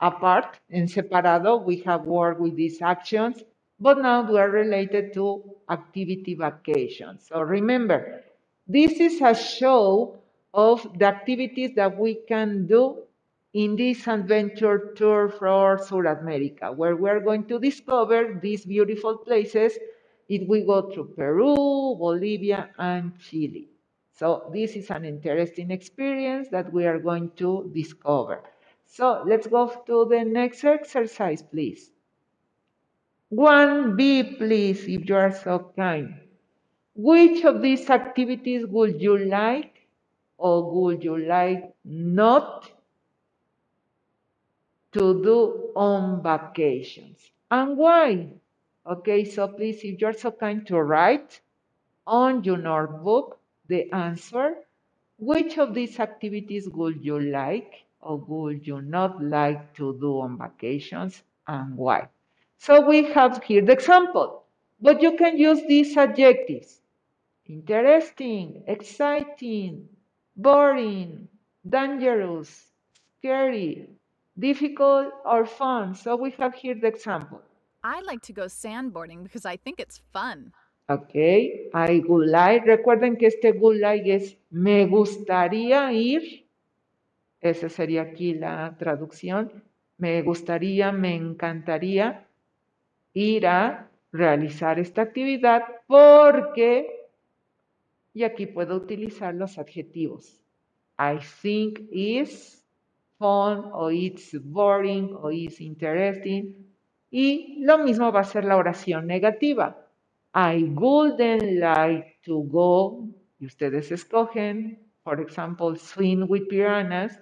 apart and separado. We have worked with these actions, but now we are related to activity vacations. So remember, this is a show of the activities that we can do in this adventure tour for South America, where we're going to discover these beautiful places if we go through Peru, Bolivia, and Chile. So this is an interesting experience that we are going to discover. So let's go to the next exercise, please. 1B, please, if you are so kind. Which of these activities would you like or would you like not to do on vacations? And why? Okay, so please, if you're so kind to write on your notebook the answer, which of these activities would you like or would you not like to do on vacations and why? So we have here the example, but you can use these adjectives. Interesting, exciting, boring, dangerous, scary, difficult, or fun. So we have here the example. I like to go sandboarding because I think it's fun. Ok, I would like. Recuerden que este would like es me gustaría ir. Esa sería aquí la traducción. Me gustaría, me encantaría ir a realizar esta actividad porque, y aquí puedo utilizar los adjetivos. I think is fun o it's boring o it's interesting. Y lo mismo va a ser la oración negativa. I wouldn't like to go, y ustedes escogen, for example, swim with piranhas,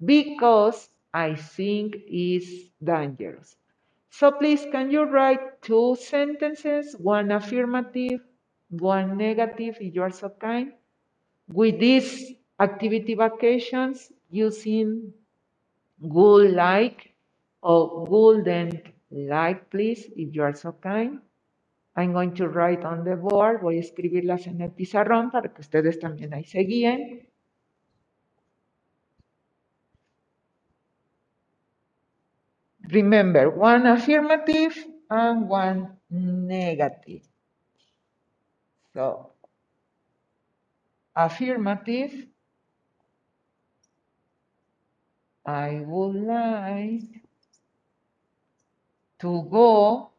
because I think it's dangerous. So please, can you write two sentences, one affirmative, one negative, if you are so kind, with these activity vacations using would like or wouldn't like, please, if you are so kind. I'm going to write on the board. Voy a escribirlas en el pizarrón para que ustedes también ahí se guíen. Remember, one affirmative and one negative. So, affirmative, I would like to go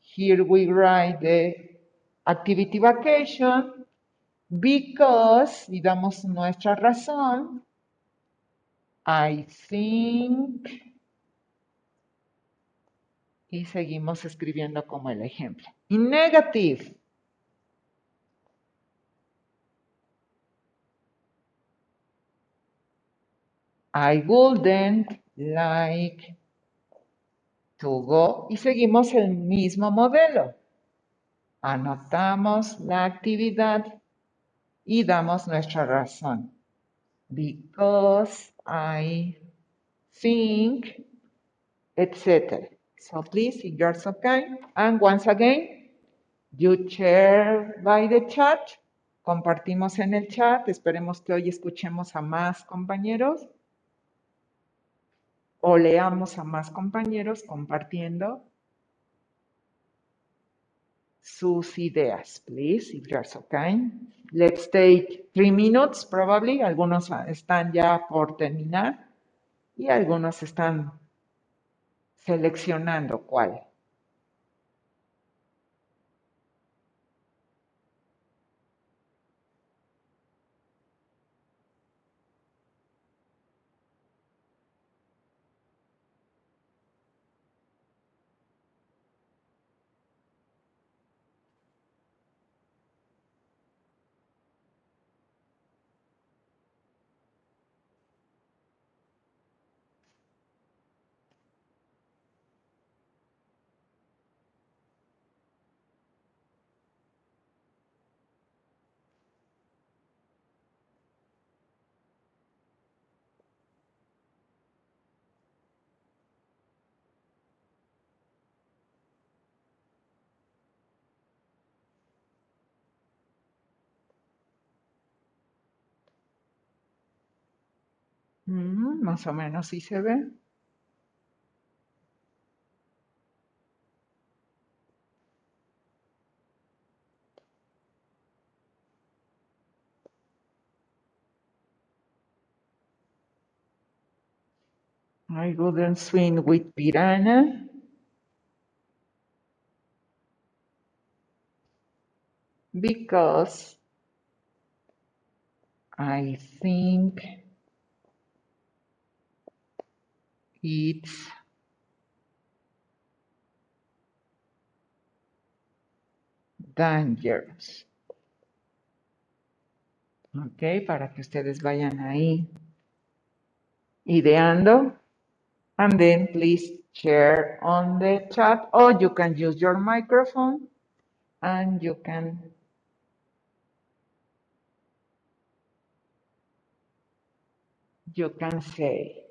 here we write the activity vacation because, y damos nuestra razón, I think, y seguimos escribiendo como el ejemplo. In negative, I wouldn't like to go y seguimos el mismo modelo. Anotamos la actividad y damos nuestra razón. Because I think, etc. So please, if you're so kind, and once again, you share by the chat compartimos en el chat. Esperemos que hoy escuchemos a más compañeros o leamos a más compañeros compartiendo sus ideas, please, if you're so kind. Let's take three minutes, probably. Algunos están ya por terminar y algunos están seleccionando cuál. Más o menos sí se ve. I wouldn't swim with piranha. Because I think it's dangerous. Ok, para que ustedes vayan ahí ideando. And then please share on the chat or you can use your microphone and you can you can say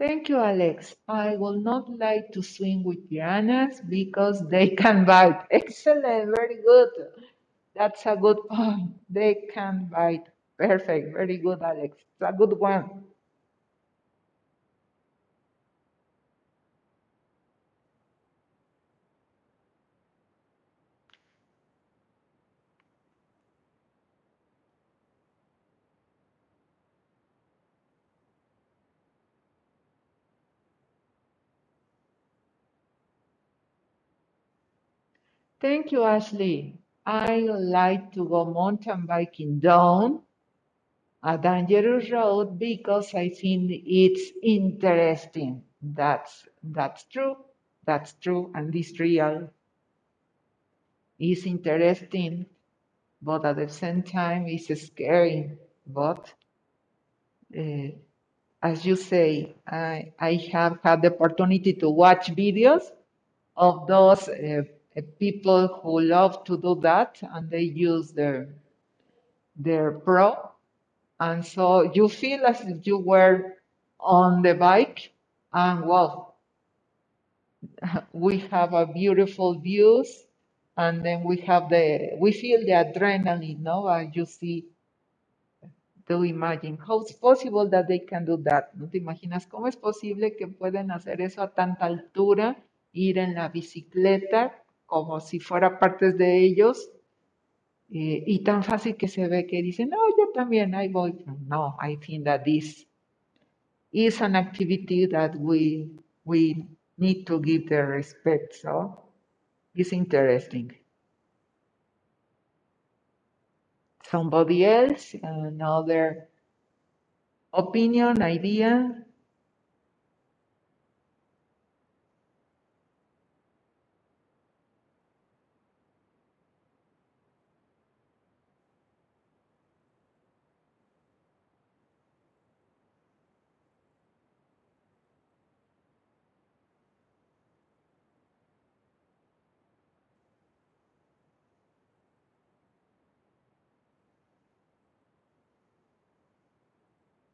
Thank you, Alex. I will not like to swim with piranhas because they (laughs) can bite. Excellent, very good. That's a good point. They can bite. Perfect, very good, Alex. It's a good one. Thank you, Ashley. I like to go mountain biking down a dangerous road because I think it's interesting. That's that's true. That's true, and it's real. It's interesting, but at the same time, it's scary. But uh, as you say, I I have had the opportunity to watch videos of those uh, people who love to do that, and they use their their pro, and so you feel as if you were on the bike, and well, we have a beautiful views, and then we have the we feel the adrenaline, no? And you see to imagine how it's possible that they can do that. ¿No te imaginas cómo es posible que pueden hacer eso a tanta altura, ir en la bicicleta como si fuera parte de ellos eh, y tan fácil que se ve que dicen, no, yo también, ahí voy. No, I think that this is an activity that we, we need to give the respect. So it's interesting. Somebody else, another opinion, idea?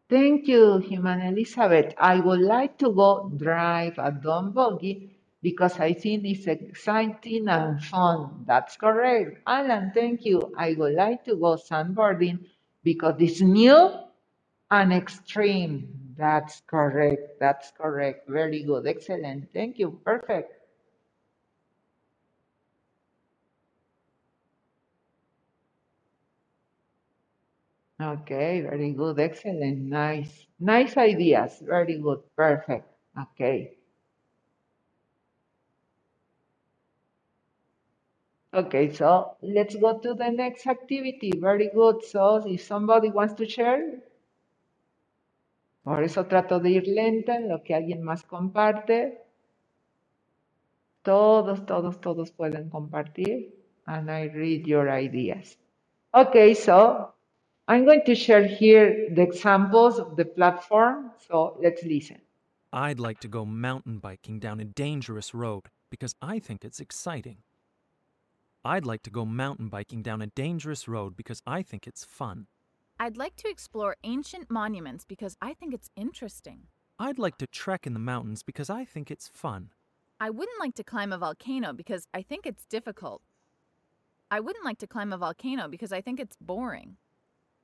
Thank you, Human Elizabeth. I would like to go drive a dumb buggy because I think it's exciting and fun. That's correct. Alan, thank you. I would like to go sandboarding because it's new and extreme. That's correct. That's correct. Very good. Excellent. Thank you. Perfect. Okay, very good. Excellent. Nice. Nice ideas. Very good. Perfect. Okay. Okay, so let's go to the next activity. Very good. So if somebody wants to share, por eso trato de ir lenta en lo que alguien más comparte. Todos, todos, todos pueden compartir. And I read your ideas. Okay, so I'm going to share here the examples of the platform. So let's listen. I'd like to go mountain biking down a dangerous road because I think it's exciting. I'd like to go mountain biking down a dangerous road because I think it's fun. I'd like to explore ancient monuments because I think it's interesting. I'd like to trek in the mountains because I think it's fun. I wouldn't like to climb a volcano because I think it's difficult. I wouldn't like to climb a volcano because I think it's boring.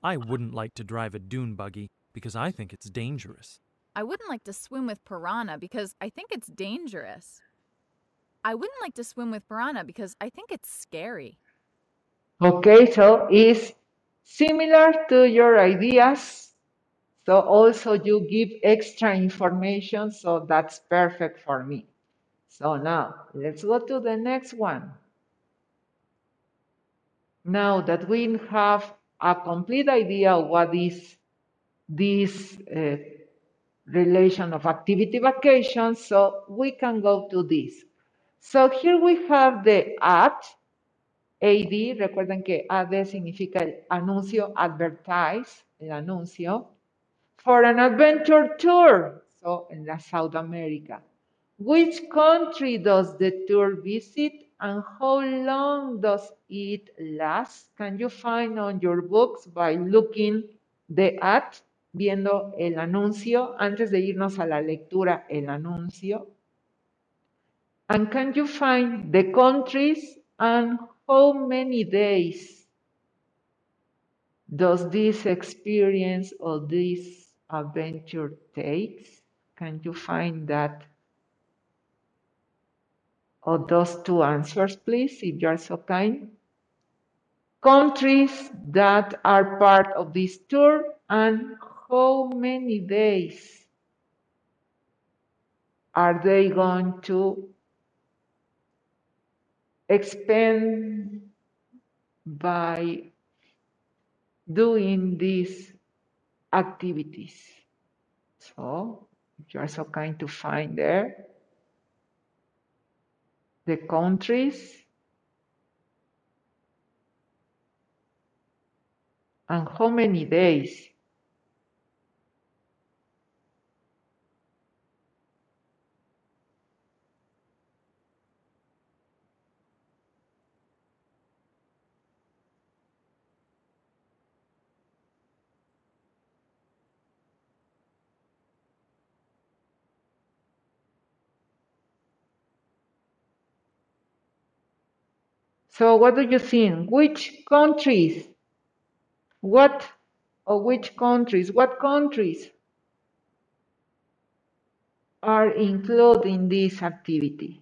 I wouldn't like to drive a dune buggy because I think it's dangerous. I wouldn't like to swim with piranha because I think it's dangerous. I wouldn't like to swim with piranha because I think it's scary. Okay, so it's similar to your ideas. So also you give extra information, so that's perfect for me. So now let's go to the next one. Now that we have a complete idea of what is this uh, relation of activity vacation, so we can go to this. So here we have the ad, AD, recuerden que AD significa el anuncio, advertise, el anuncio, for an adventure tour, so in South America. Which country does the tour visit and how long does it last? Can you find on your books by looking the ad, viendo el anuncio, antes de irnos a la lectura, el anuncio? And can you find the countries and how many days does this experience or this adventure takes? Can you find that or those two answers, please, if you are so kind? Countries that are part of this tour and how many days are they going to expend by doing these activities. So, if you are so kind to find there the countries and how many days. So what do you think? Which countries? What or which countries? What countries are included in this activity?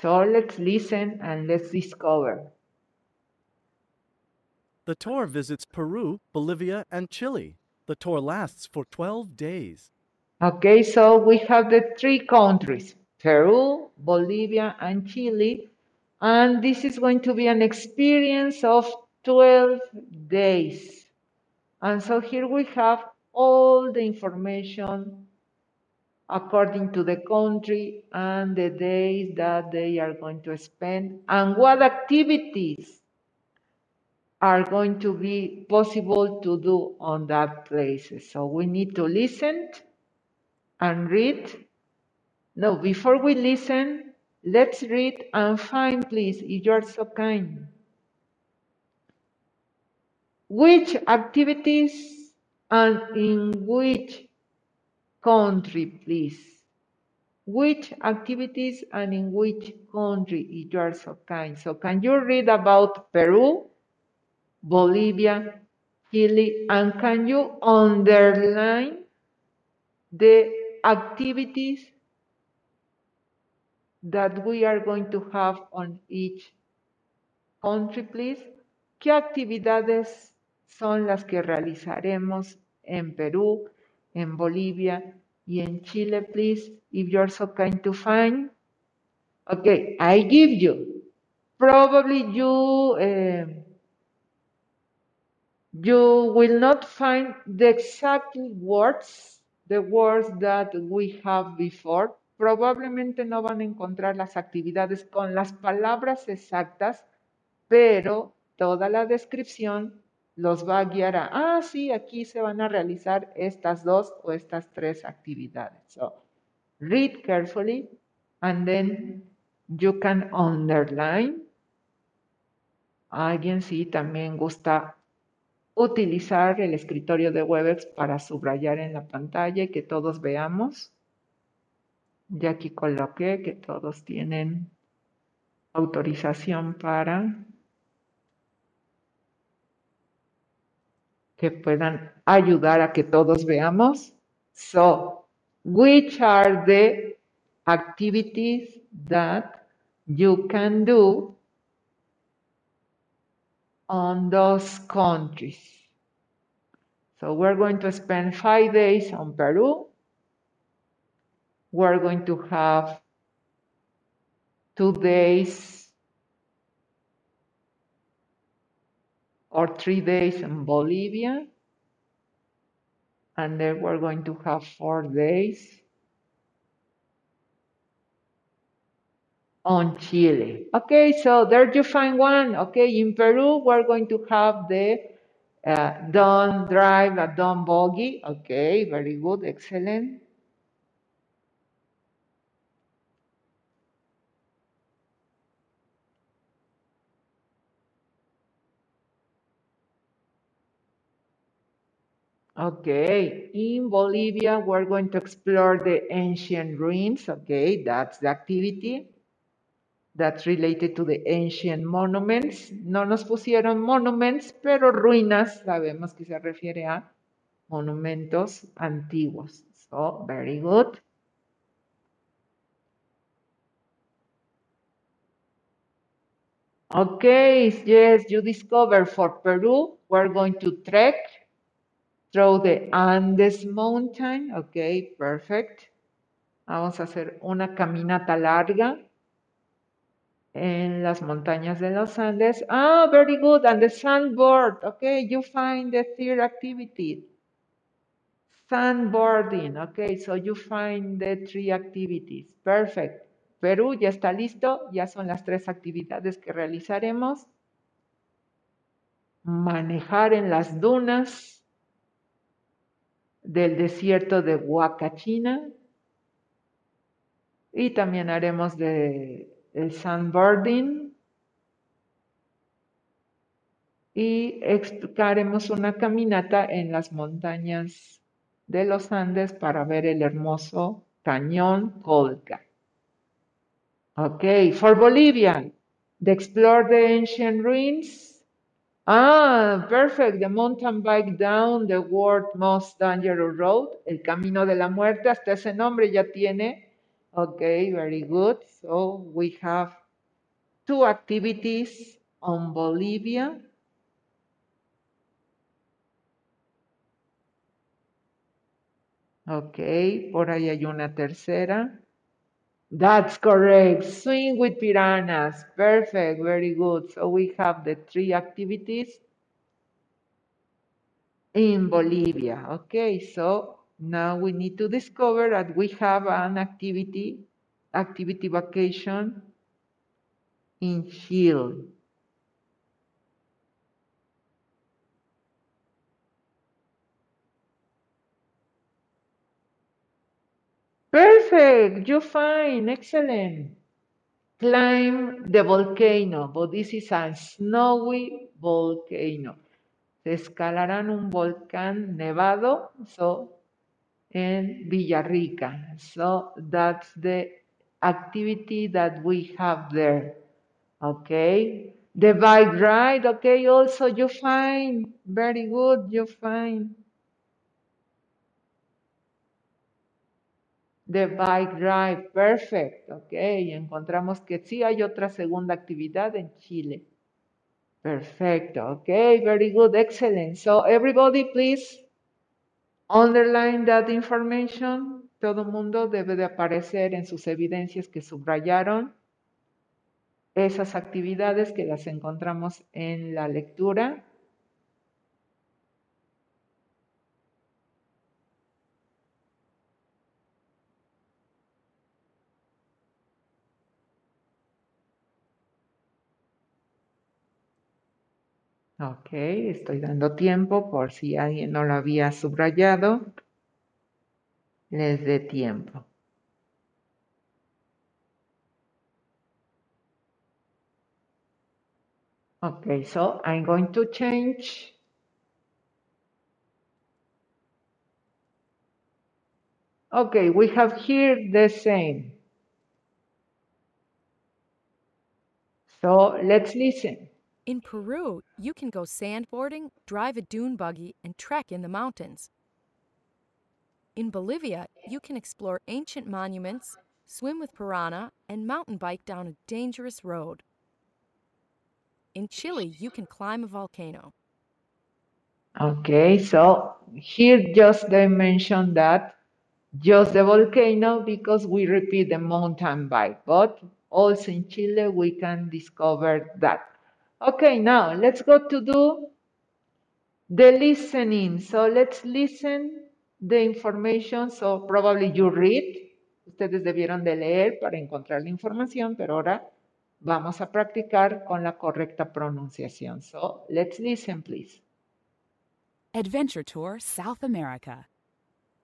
So let's listen and let's discover. The tour visits Peru, Bolivia, and Chile. The tour lasts for 12 days. Okay, so we have the three countries Peru, Bolivia, and Chile. And this is going to be an experience of 12 days. And so here we have all the information according to the country and the days that they are going to spend and what activities are going to be possible to do on that places. So we need to listen and read. No, before we listen, let's read and find, please, if you're so kind. Which activities and in which country, please? Which activities and in which country, if you so kind? So can you read about Peru, Bolivia, Chile, and can you underline the activities that we are going to have on each country, please? ¿Qué actividades son las que realizaremos en Perú, en Bolivia y en Chile, please? If you're so kind to find. Okay, I give you. Probably you uh, you will not find the exact words, the words that we have before. Probablemente no van a encontrar las actividades con las palabras exactas, pero toda la descripción los va a guiar a, ah, sí, aquí se van a realizar estas dos o estas tres actividades. So, read carefully and then you can underline. Alguien sí también gusta utilizar el escritorio de Webex para subrayar en la pantalla y que todos veamos. Ya aquí coloqué que todos tienen autorización para que puedan ayudar a que todos veamos. So, which are the activities that you can do on those countries? So we're going to spend five days on Peru. We're going to have two days or three days in Bolivia. And then we're going to have four days on Chile. Okay, so there you find one. Okay, in Peru, we're going to have the uh, Dawn Drive, a Don Boggy. Okay, very good, excellent. Okay, in Bolivia, we're going to explore the ancient ruins. Okay, that's the activity that's related to the ancient monuments. No nos pusieron monuments, pero ruinas sabemos que se refiere a monumentos antiguos. So, very good. Okay, yes, you discover for Peru, we're going to trek the Andes Mountain. Okay, perfect. Vamos a hacer una caminata larga en las montañas de los Andes. Ah, very good. And the sandboard. Okay, you find the third activity. Sandboarding. Okay, so you find the three activities. Perfect. Perú ya está listo. Ya son las tres actividades que realizaremos. Manejar en las dunas del desierto de Huacachina. Y también haremos de el sandboarding y explicaremos una caminata en las montañas de los Andes para ver el hermoso cañón Colca. Okay, for Bolivia, the explore the ancient ruins. Ah, perfect. The mountain bike down the world most dangerous road. El camino de la muerte, hasta ese nombre ya tiene. Okay, very good. So we have two activities on Bolivia. Okay, por ahí hay una tercera. That's correct. Swing with piranhas. Perfect. Very good. So we have the three activities in Bolivia. Okay, so now we need to discover that we have an activity, activity vacation in Chile. Perfect. You fine. Excellent. Climb the volcano, but this is a snowy volcano. Escalarán un volcán nevado, so in Villarrica. So that's the activity that we have there. Okay. The bike ride, okay, also you fine. Very good, you fine. The bike ride, perfect, ok. Encontramos que sí hay otra segunda actividad en Chile. Perfecto, ok, very good, excellent. So everybody please underline that information. Todo mundo debe de aparecer en sus evidencias que subrayaron esas actividades que las encontramos en la lectura. Ok, estoy dando tiempo por si alguien no lo había subrayado. Les dé tiempo. Okay, so I'm going to change. Okay, we have here the same. So let's listen. In Peru, you can go sandboarding, drive a dune buggy, and trek in the mountains. In Bolivia, you can explore ancient monuments, swim with piranha, and mountain bike down a dangerous road. In Chile, you can climb a volcano. Okay, so here just they mention that just the volcano because we repeat the mountain bike, but also in Chile we can discover that. Okay, now let's go to do the listening. So let's listen the information. So probably you read. Ustedes debieron de leer para encontrar la información, pero ahora vamos a practicar con la correcta pronunciación. So let's listen, please. Adventure Tour South America.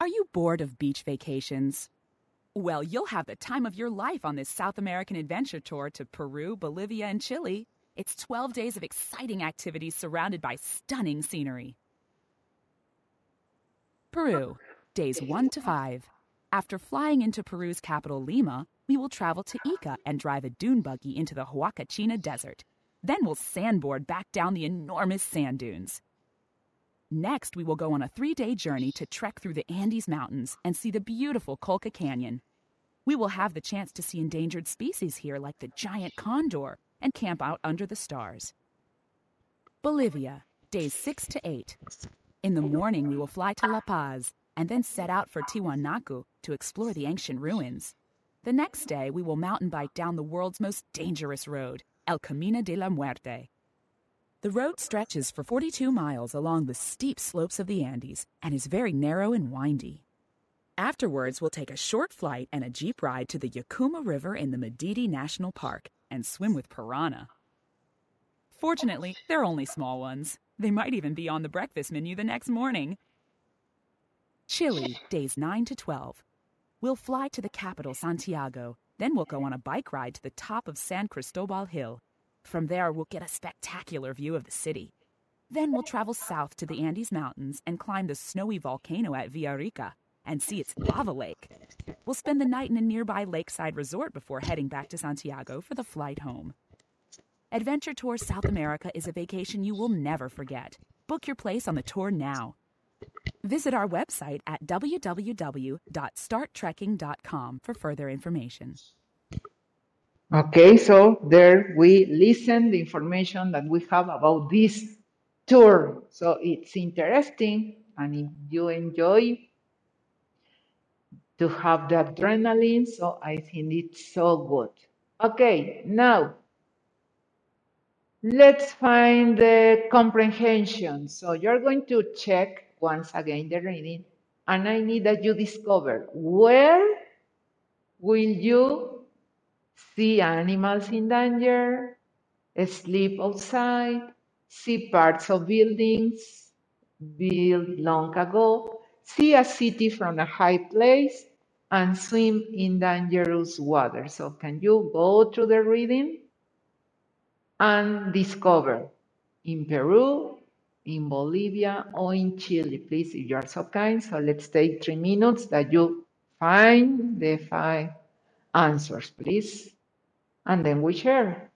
Are you bored of beach vacations? Well, you'll have the time of your life on this South American adventure tour to Peru, Bolivia, and Chile. It's 12 days of exciting activities surrounded by stunning scenery. Peru, days 1 to 5. After flying into Peru's capital, Lima, we will travel to Ica and drive a dune buggy into the Huacachina Desert. Then we'll sandboard back down the enormous sand dunes. Next, we will go on a three day journey to trek through the Andes Mountains and see the beautiful Colca Canyon. We will have the chance to see endangered species here like the giant condor and camp out under the stars. Bolivia, days 6 to 8. In the morning, we will fly to La Paz and then set out for Tiwanaku to explore the ancient ruins. The next day, we will mountain bike down the world's most dangerous road, El Camino de la Muerte. The road stretches for 42 miles along the steep slopes of the Andes and is very narrow and windy. Afterwards, we'll take a short flight and a jeep ride to the Yacuma River in the Madidi National Park and swim with piranha. Fortunately, they're only small ones. They might even be on the breakfast menu the next morning. Chile, days 9 to 12. We'll fly to the capital, Santiago. Then we'll go on a bike ride to the top of San Cristobal Hill. From there, we'll get a spectacular view of the city. Then we'll travel south to the Andes Mountains and climb the snowy volcano at Villarrica and see its lava lake. We'll spend the night in a nearby lakeside resort before heading back to Santiago for the flight home. Adventure Tour South America is a vacation you will never forget. Book your place on the tour now. Visit our website at www.starttrekking.com for further information. Okay, so there we listen the information that we have about this tour. So it's interesting, and if you enjoy to have the adrenaline, so I think it's so good. Okay, now let's find the comprehension. So you're going to check once again the reading, and I need that you discover where will you see animals in danger, sleep outside, see parts of buildings built long ago, see a city from a high place, and swim in dangerous water. So can you go through the reading and discover in Peru, in Bolivia, or in Chile? Please, if you are so kind. So let's take three minutes that you find the five answers, please. And then we share.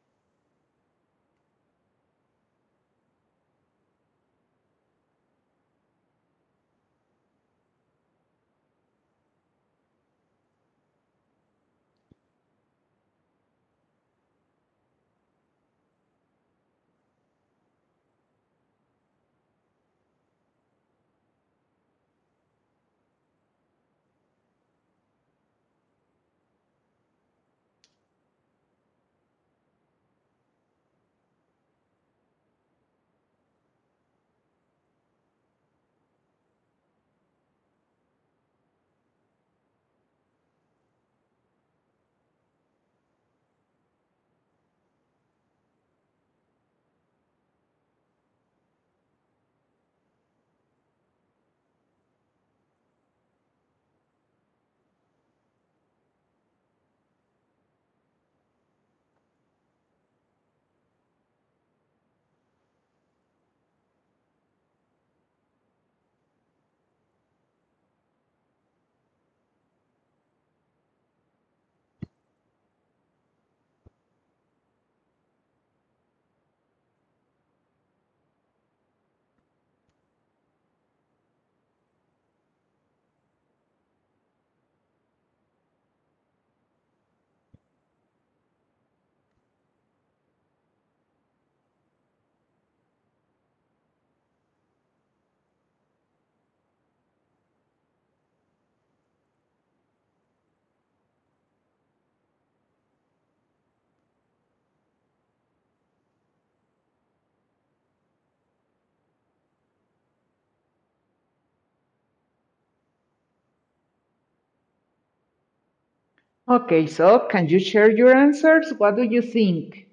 Okay, so can you share your answers? What do you think?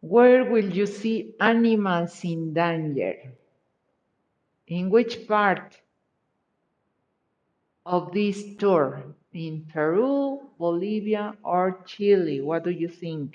Where will you see animals in danger? In which part of this tour? In Peru, Bolivia, or Chile? What do you think?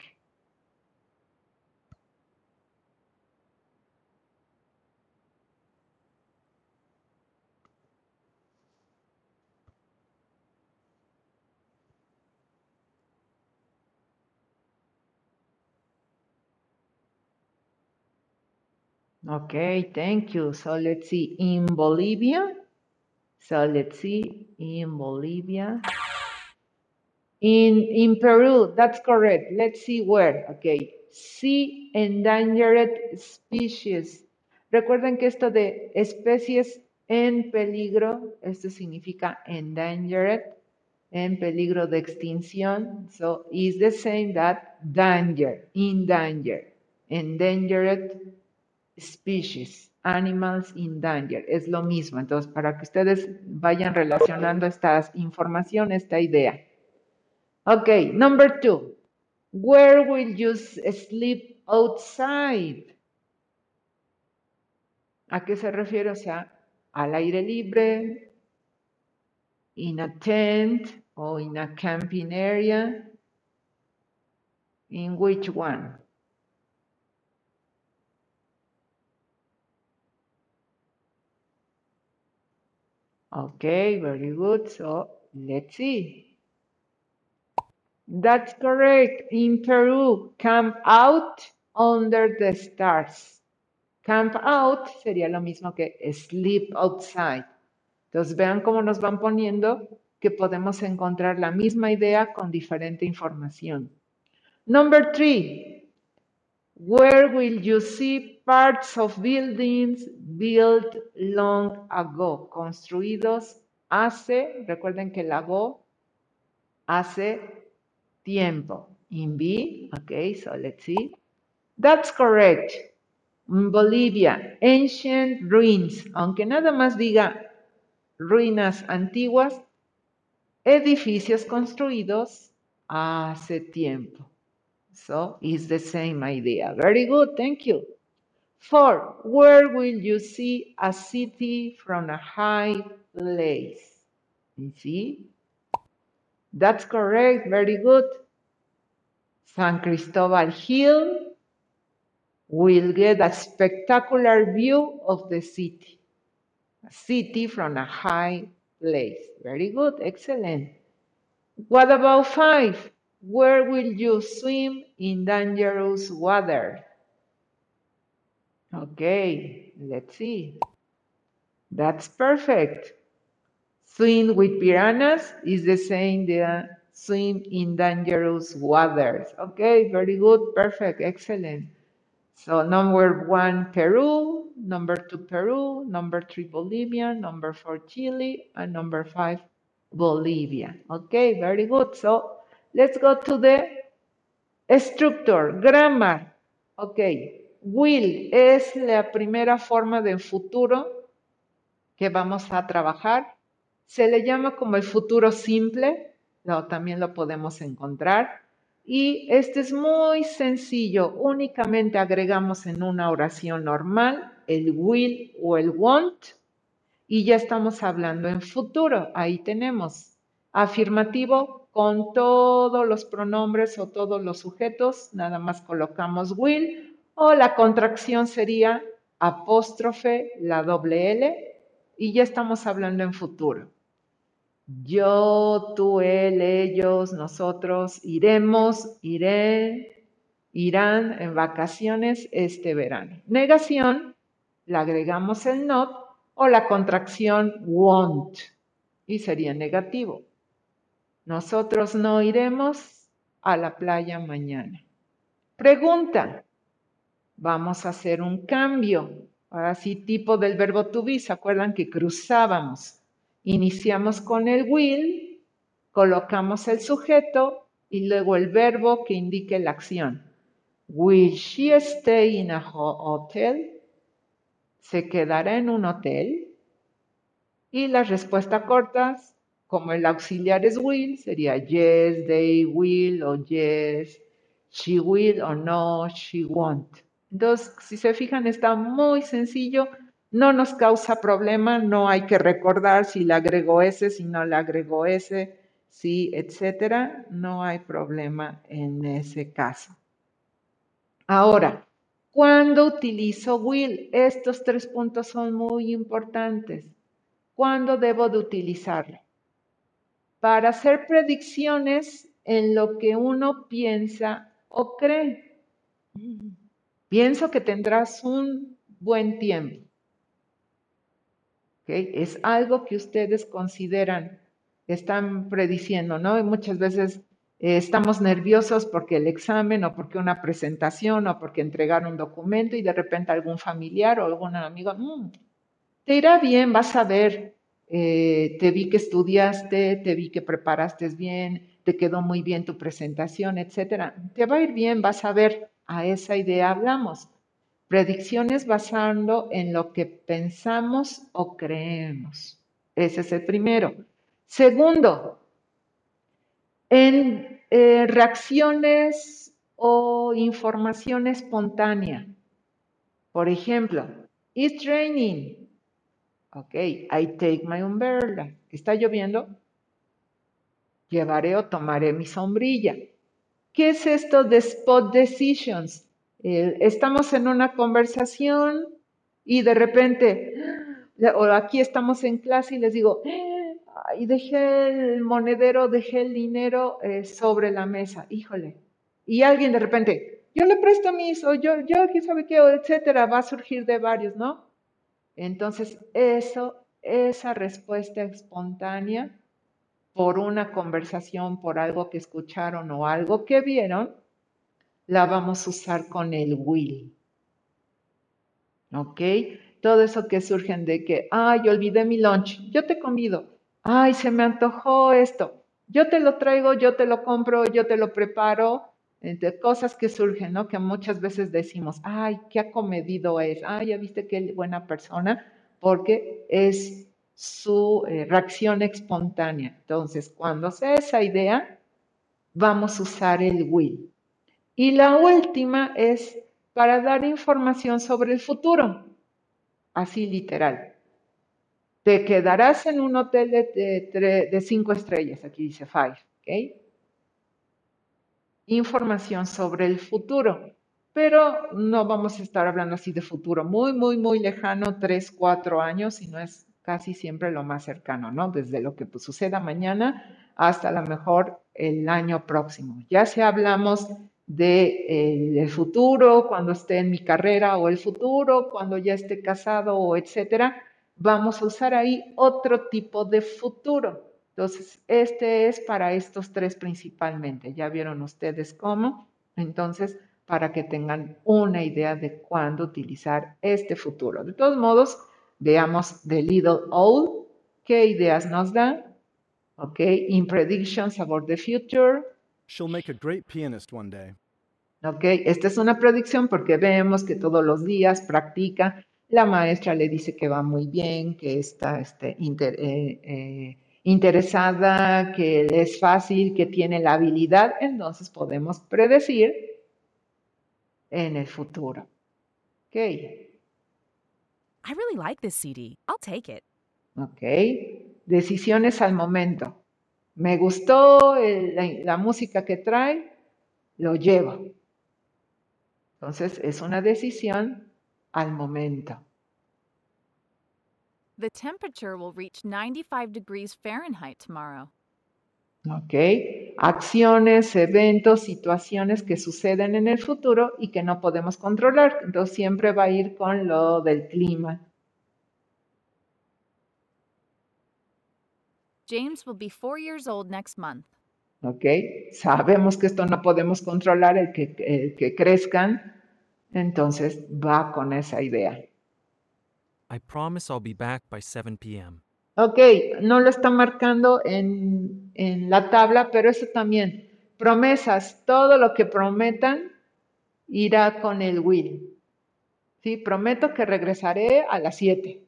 Okay, thank you. So let's see, in Bolivia. So let's see, in Bolivia. In, in Peru, that's correct. Let's see where. Okay, see endangered species. Recuerden que esto de especies en peligro, esto significa endangered, en peligro de extinción. So it's the same that danger, in danger, endangered species, animals in danger, es lo mismo. Entonces, para que ustedes vayan relacionando esta información, esta idea. Ok, number two. Where will you sleep outside? ¿A qué se refiere? O sea, al aire libre, in a tent or in a camping area. In which one? Okay, very good. So let's see. That's correct. In Peru, camp out under the stars. Camp out sería lo mismo que sleep outside. Entonces vean cómo nos van poniendo que podemos encontrar la misma idea con diferente información. Number three, where will you see parts of buildings built long ago? Construidos hace, recuerden que el ago hace tiempo. In B, okay, so let's see. That's correct. In Bolivia, ancient ruins, aunque nada más diga ruinas antiguas, edificios construidos hace tiempo. So it's the same idea. Very good, thank you. Four, where will you see a city from a high place? You see? That's correct. Very good. San Cristobal Hill will get a spectacular view of the city. A city from a high place. Very good. Excellent. What about five? Where will you swim in dangerous water? Okay, let's see. That's perfect. Swim with piranhas is the same the swim in dangerous waters. Okay, very good, perfect, excellent. So number one, Peru, number two, Peru, number three, Bolivia, number four, Chile, and number five, Bolivia. Okay, very good. So let's go to the structure, grammar. Okay, will es la primera forma de futuro que vamos a trabajar. Se le llama como el futuro simple, también lo podemos encontrar. Y este es muy sencillo, únicamente agregamos en una oración normal el will o el want y ya estamos hablando en futuro. Ahí tenemos afirmativo con todos los pronombres o todos los sujetos, nada más colocamos will o la contracción sería apóstrofe, la doble L y ya estamos hablando en futuro. Yo, tú, él, ellos, nosotros iremos, iré, irán en vacaciones este verano. Negación, le agregamos el not o la contracción won't y sería negativo. Nosotros no iremos a la playa mañana. Pregunta, vamos a hacer un cambio. Ahora sí, tipo del verbo to be, ¿se acuerdan que cruzábamos? Iniciamos con el will, colocamos el sujeto y luego el verbo que indique la acción. Will she stay in a hotel? ¿Se quedará en un hotel? Y las respuestas cortas, como el auxiliar es will, sería yes, they will, o yes, she will, o no, she won't. Entonces, si se fijan, está muy sencillo no nos causa problema, no hay que recordar si le agregó ese, si no le agregó ese, si, etcétera, no hay problema en ese caso. Ahora, ¿cuándo utilizo will? Estos tres puntos son muy importantes. ¿Cuándo debo de utilizarlo? Para hacer predicciones en lo que uno piensa o cree. Pienso que tendrás un buen tiempo es algo que ustedes consideran, están prediciendo, ¿no? Y muchas veces eh, estamos nerviosos porque el examen o porque una presentación o porque entregar un documento y de repente algún familiar o algún amigo, mm, te irá bien, vas a ver, eh, te vi que estudiaste, te vi que preparaste bien, te quedó muy bien tu presentación, etcétera. Te va a ir bien, vas a ver, a esa idea hablamos. Predicciones basando en lo que pensamos o creemos. Ese es el primero. Segundo, en eh, reacciones o información espontánea. Por ejemplo, it's raining. Ok, I take my umbrella. ¿Está lloviendo? Llevaré o tomaré mi sombrilla. ¿Qué es esto de spot decisions? Eh, estamos en una conversación y de repente, o aquí estamos en clase y les digo, y dejé el monedero, dejé el dinero eh, sobre la mesa, híjole. Y alguien de repente, yo le presto mis, o yo, yo, quién sabe qué, etcétera, va a surgir de varios, ¿no? Entonces, eso, esa respuesta espontánea por una conversación, por algo que escucharon o algo que vieron, la vamos a usar con el will. ¿Ok? Todo eso que surgen de que, ay, olvidé mi lunch, yo te convido. Ay, se me antojó esto. Yo te lo traigo, yo te lo compro, yo te lo preparo. Entre cosas que surgen, ¿no? Que muchas veces decimos, ay, qué acomedido es. Ay, ya viste qué buena persona, porque es su eh, reacción espontánea. Entonces, cuando sea esa idea, vamos a usar el will. Y la última es para dar información sobre el futuro, así literal. Te quedarás en un hotel de, de de cinco estrellas, aquí dice five, ¿ok? Información sobre el futuro, pero no vamos a estar hablando así de futuro muy, muy, muy lejano, tres, cuatro años, sino es casi siempre lo más cercano, ¿no? Desde lo que pues, suceda mañana hasta a lo mejor el año próximo. Ya si hablamos de, eh, del futuro, cuando esté en mi carrera o el futuro, cuando ya esté casado o etcétera, vamos a usar ahí otro tipo de futuro. Entonces, este es para estos tres principalmente. Ya vieron ustedes cómo. Entonces, para que tengan una idea de cuándo utilizar este futuro. De todos modos, veamos The Little Owl, qué ideas nos da. Ok, in predictions about the future. She'll make a great pianist one day. Ok, esta es una predicción porque vemos que todos los días practica. La maestra le dice que va muy bien, que está este, inter- eh, eh, interesada, que es fácil, que tiene la habilidad. Entonces podemos predecir en el futuro. Ok, I really like this CD. I'll take it. ok. Decisiones al momento. Me gustó el- la, la música que trae, lo llevo. Entonces es una decisión al momento. The temperature will reach 95 degrees Fahrenheit tomorrow. ¿Ok? Acciones, eventos, situaciones que suceden en el futuro y que no podemos controlar. Entonces siempre va a ir con lo del clima. James will be four years old next month. ¿Ok? Sabemos que esto no podemos controlar, el que, el que crezcan. Entonces va con esa idea. I promise I'll be back by 7 p.m. Ok, no lo está marcando en, en la tabla, pero eso también. Promesas, todo lo que prometan irá con el will. Sí, prometo que regresaré a las 7.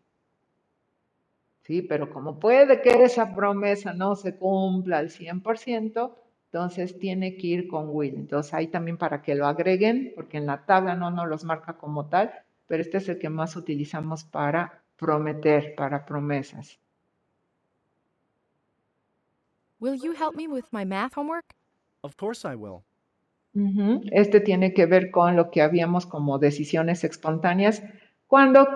Sí, pero como puede que esa promesa no se cumpla al 100%, entonces tiene que ir con will. Entonces ahí también para que lo agreguen, porque en la tabla no nos los marca como tal, pero este es el que más utilizamos para prometer, para promesas. Will you help me with my math homework? Of course I will. Ujú, Este tiene que ver con lo que habíamos como decisiones espontáneas cuando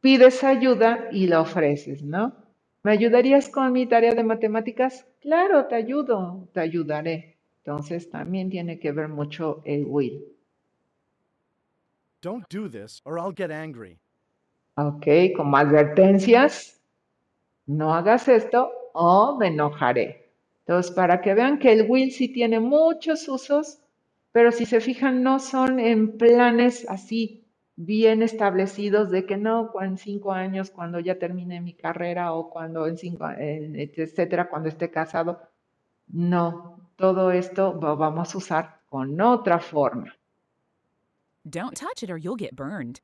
pides ayuda y la ofreces, ¿no? ¿Me ayudarías con mi tarea de matemáticas? Claro, te ayudo, te ayudaré. Entonces también tiene que ver mucho el will. Don't do this or I'll get angry. Ok, como advertencias, no hagas esto o me enojaré. Entonces, para que vean que el will sí tiene muchos usos, pero si se fijan, no son en planes así bien establecidos de que no, en cinco años, cuando ya termine mi carrera o cuando en cinco, etcétera, cuando esté casado. No, todo esto lo vamos a usar con otra forma. Don't touch it or you'll get burned.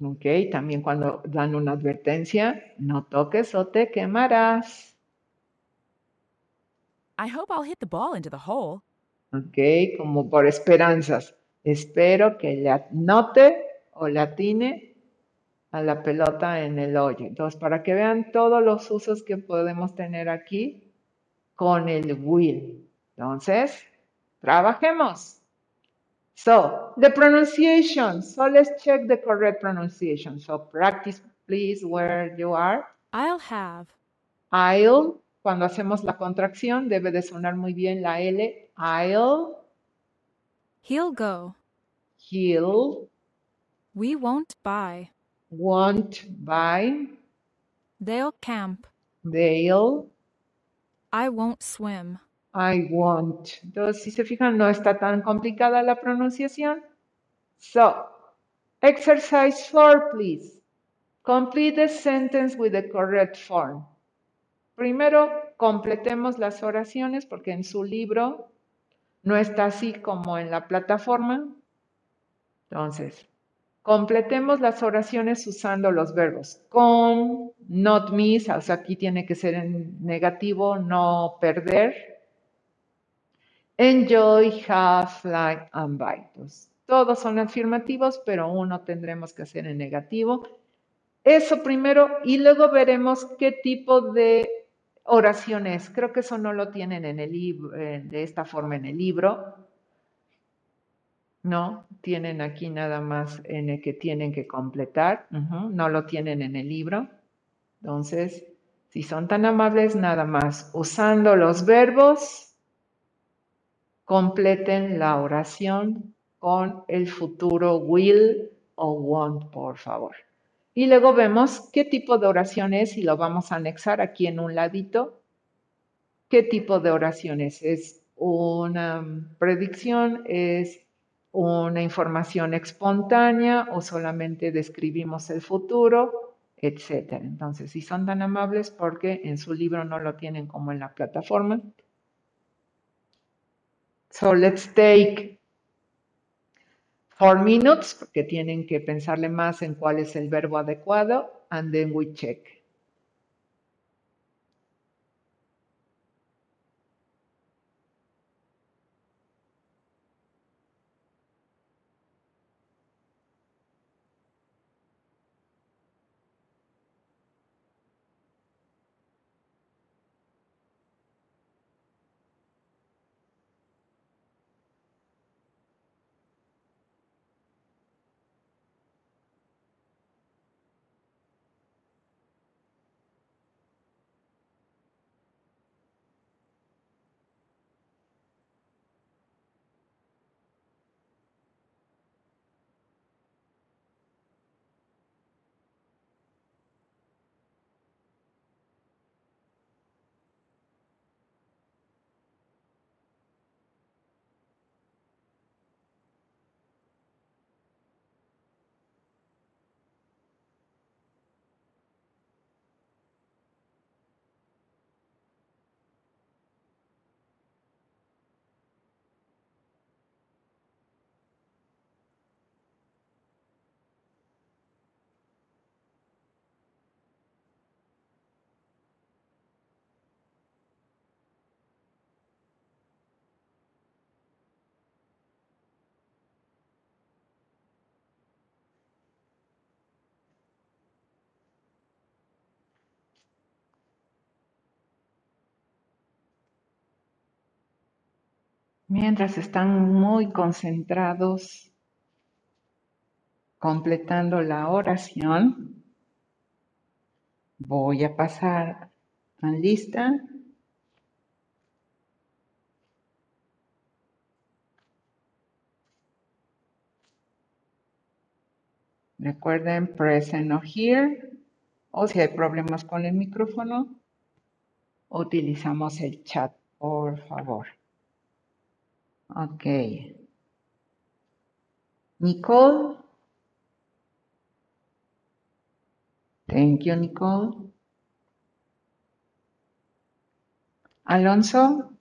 Ok, también cuando dan una advertencia, no toques o te quemarás. I hope I'll hit the ball into the hole. Ok, como por esperanzas. Espero que le anote o le atine a la pelota en el hoyo. Entonces, para que vean todos los usos que podemos tener aquí con el will. Entonces, trabajemos. So, the pronunciation. So, let's check the correct pronunciation. So, practice, please, where you are. I'll have. I'll, cuando hacemos la contracción, debe de sonar muy bien la L. I'll, He'll go. he'll, We won't buy. won't buy, They'll camp. they'll, I won't swim. I won't. Entonces, si se fijan, no está tan complicada la pronunciación. So, exercise four, please. Complete the sentence with the correct form. Primero, completemos las oraciones porque en su libro no está así como en la plataforma. Entonces, completemos las oraciones usando los verbos con, not miss, o sea, aquí tiene que ser en negativo, no perder. Enjoy, have, like, and buy. Entonces, todos son afirmativos, pero uno tendremos que hacer en negativo. Eso primero y luego veremos qué tipo de oraciones. Creo que eso no lo tienen en el libro, de esta forma en el libro. No, tienen aquí nada más en el que tienen que completar. No lo tienen en el libro. Entonces, si son tan amables, nada más usando los verbos, completen la oración con el futuro will o want, por favor. Y luego vemos qué tipo de oración es y lo vamos a anexar aquí en un ladito. ¿Qué tipo de oración es? ¿Es una predicción? ¿Es una información espontánea o solamente describimos el futuro? Etcétera. Entonces, si son tan amables porque en su libro no lo tienen como en la plataforma. So let's take four minutes, porque tienen que pensarle más en cuál es el verbo adecuado, and then we check. Mientras están muy concentrados completando la oración, voy a pasar a lista. Recuerden, present o here, o si hay problemas con el micrófono, utilizamos el chat, por favor. Ok. Nicole. Thank you, Nicole. Alonso.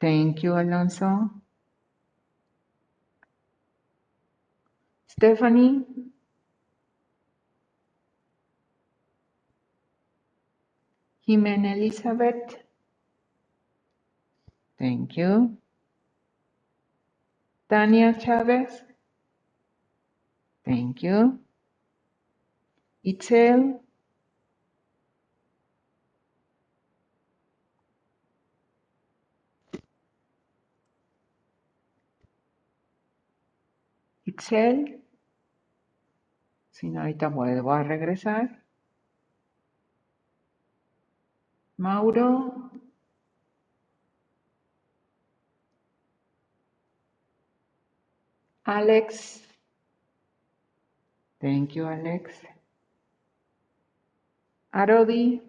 Thank you, Alonso. Stephanie. Jimena Elizabeth. Thank you. Tania Chávez. Thank you. Itzel. Itzel. Si no, ahorita vuelvo a regresar. Mauro. Alex. Thank you, Alex. Arodi.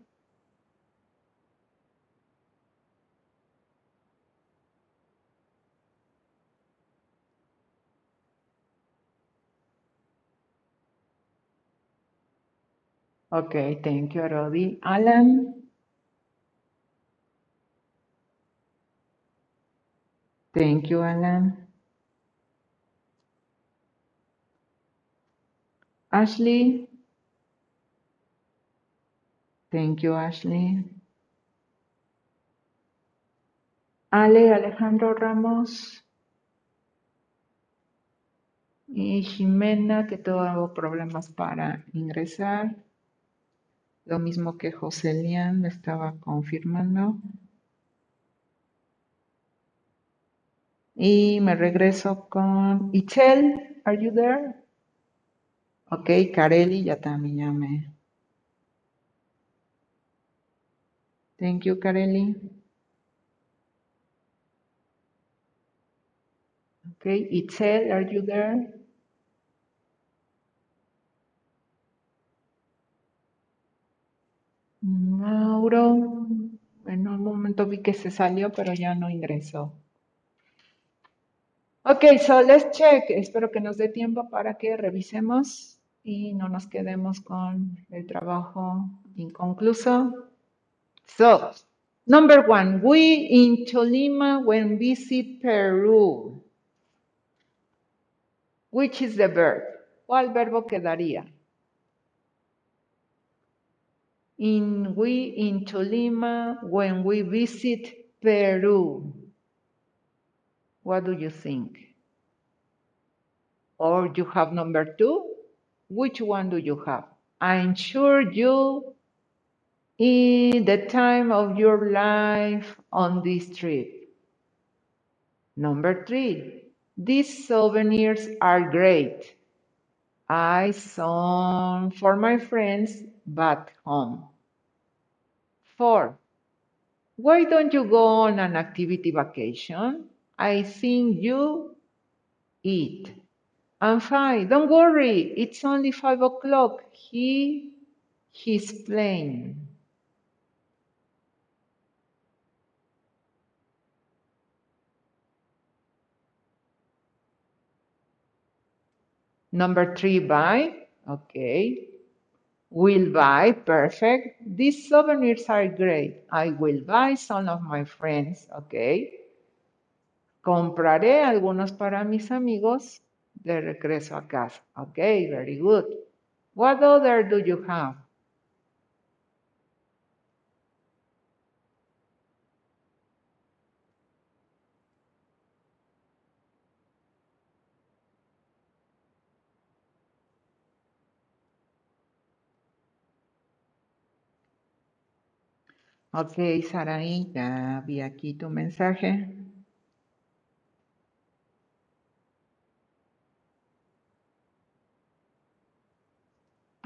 Okay, thank you, Arodi. Alan. Thank you, Alan. Ashley. Thank you, Ashley. Ale Alejandro Ramos. Y Jimena, que tuvo problemas para ingresar. Lo mismo que José Lian me estaba confirmando. Y me regreso con Itzel. Are you there? Ok, Kareli ya también ya me. Thank you, Kareli. Okay, Itzel, are you there? Mauro, en un momento vi que se salió, pero ya no ingresó. Ok, so let's check. Espero que nos dé tiempo para que revisemos y no nos quedemos con el trabajo inconcluso. So, number one, we in Tolima when visit Peru. Which is the verb? ¿Cuál verbo quedaría? In we in Tolima when we visit Peru. What do you think? Or you have number two? Which one do you have? I'm sure you in the time of your life on this trip. Number three, these souvenirs are great. I some for my friends back home. Four, why don't you go on an activity vacation? I think you eat. I'm fine. don't worry, it's only five o'clock. He, he's playing. Number three, buy. Okay. Will buy. Perfect. These souvenirs are great. I will buy some of my friends. Okay. Compraré algunos para mis amigos de regreso a casa. Okay, very good. What other do you have? Ok, Saraí, ya vi aquí tu mensaje.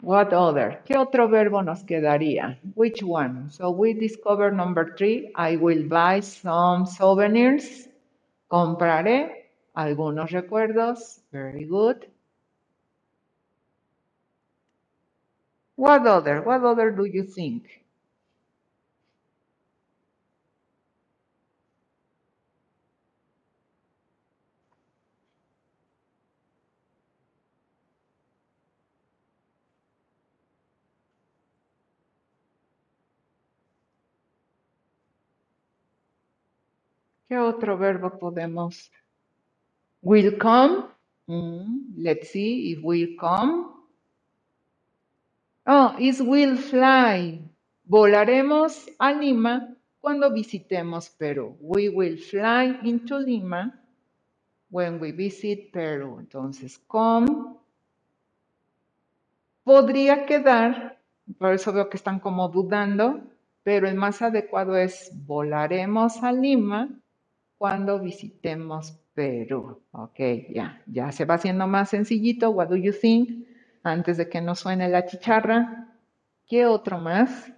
What other? ¿Qué otro verbo nos quedaría? Which one? So we discover number three. I will buy some souvenirs. Compraré algunos recuerdos. Very good. What other? What other do you think? ¿Qué otro verbo podemos? Will come. Mm, let's see if will come. Oh, is will fly. Volaremos a Lima cuando visitemos Perú. We will fly into Lima when we visit Perú. Entonces, come podría quedar, por eso veo que están como dudando, pero el más adecuado es volaremos a Lima cuando visitemos Perú. Ok, ya, ya se va haciendo más sencillito. What do you think? Antes de que nos suene la chicharra. ¿Qué otro más?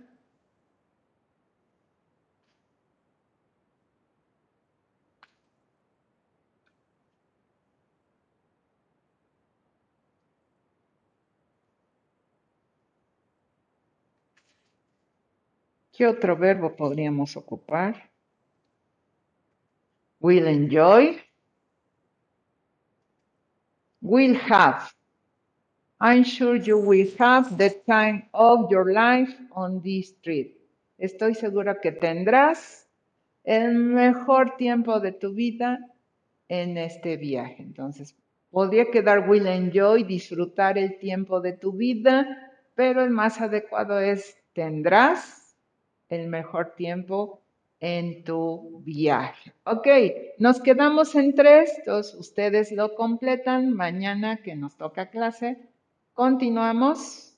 ¿Qué otro verbo podríamos ocupar? Will enjoy. Will have. I'm sure you will have the time of your life on this trip. Estoy segura que tendrás el mejor tiempo de tu vida en este viaje. Entonces, podría quedar will enjoy, disfrutar el tiempo de tu vida, pero el más adecuado es tendrás el mejor tiempo en tu viaje. Ok, nos quedamos en tres, entonces ustedes lo completan mañana que nos toca clase. Continuamos.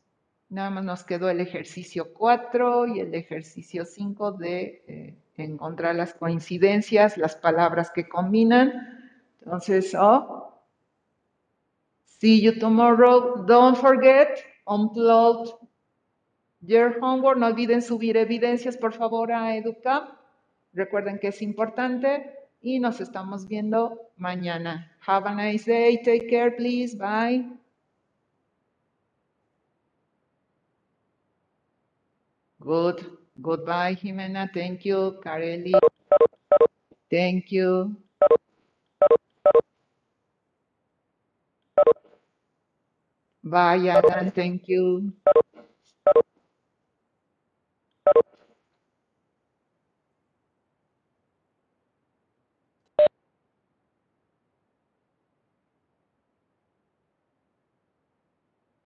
Nada más nos quedó el ejercicio 4 y el ejercicio 5 de eh, encontrar las coincidencias, las palabras que combinan. Entonces, oh, see you tomorrow. Don't forget, upload your homework. No olviden subir evidencias, por favor, a Educamp. Recuerden que es importante y nos estamos viendo mañana. Have a nice day. Take care, please. Bye. Good. Goodbye, Jimena. Thank you. Kareli. Thank you. Bye, Alan. Thank you.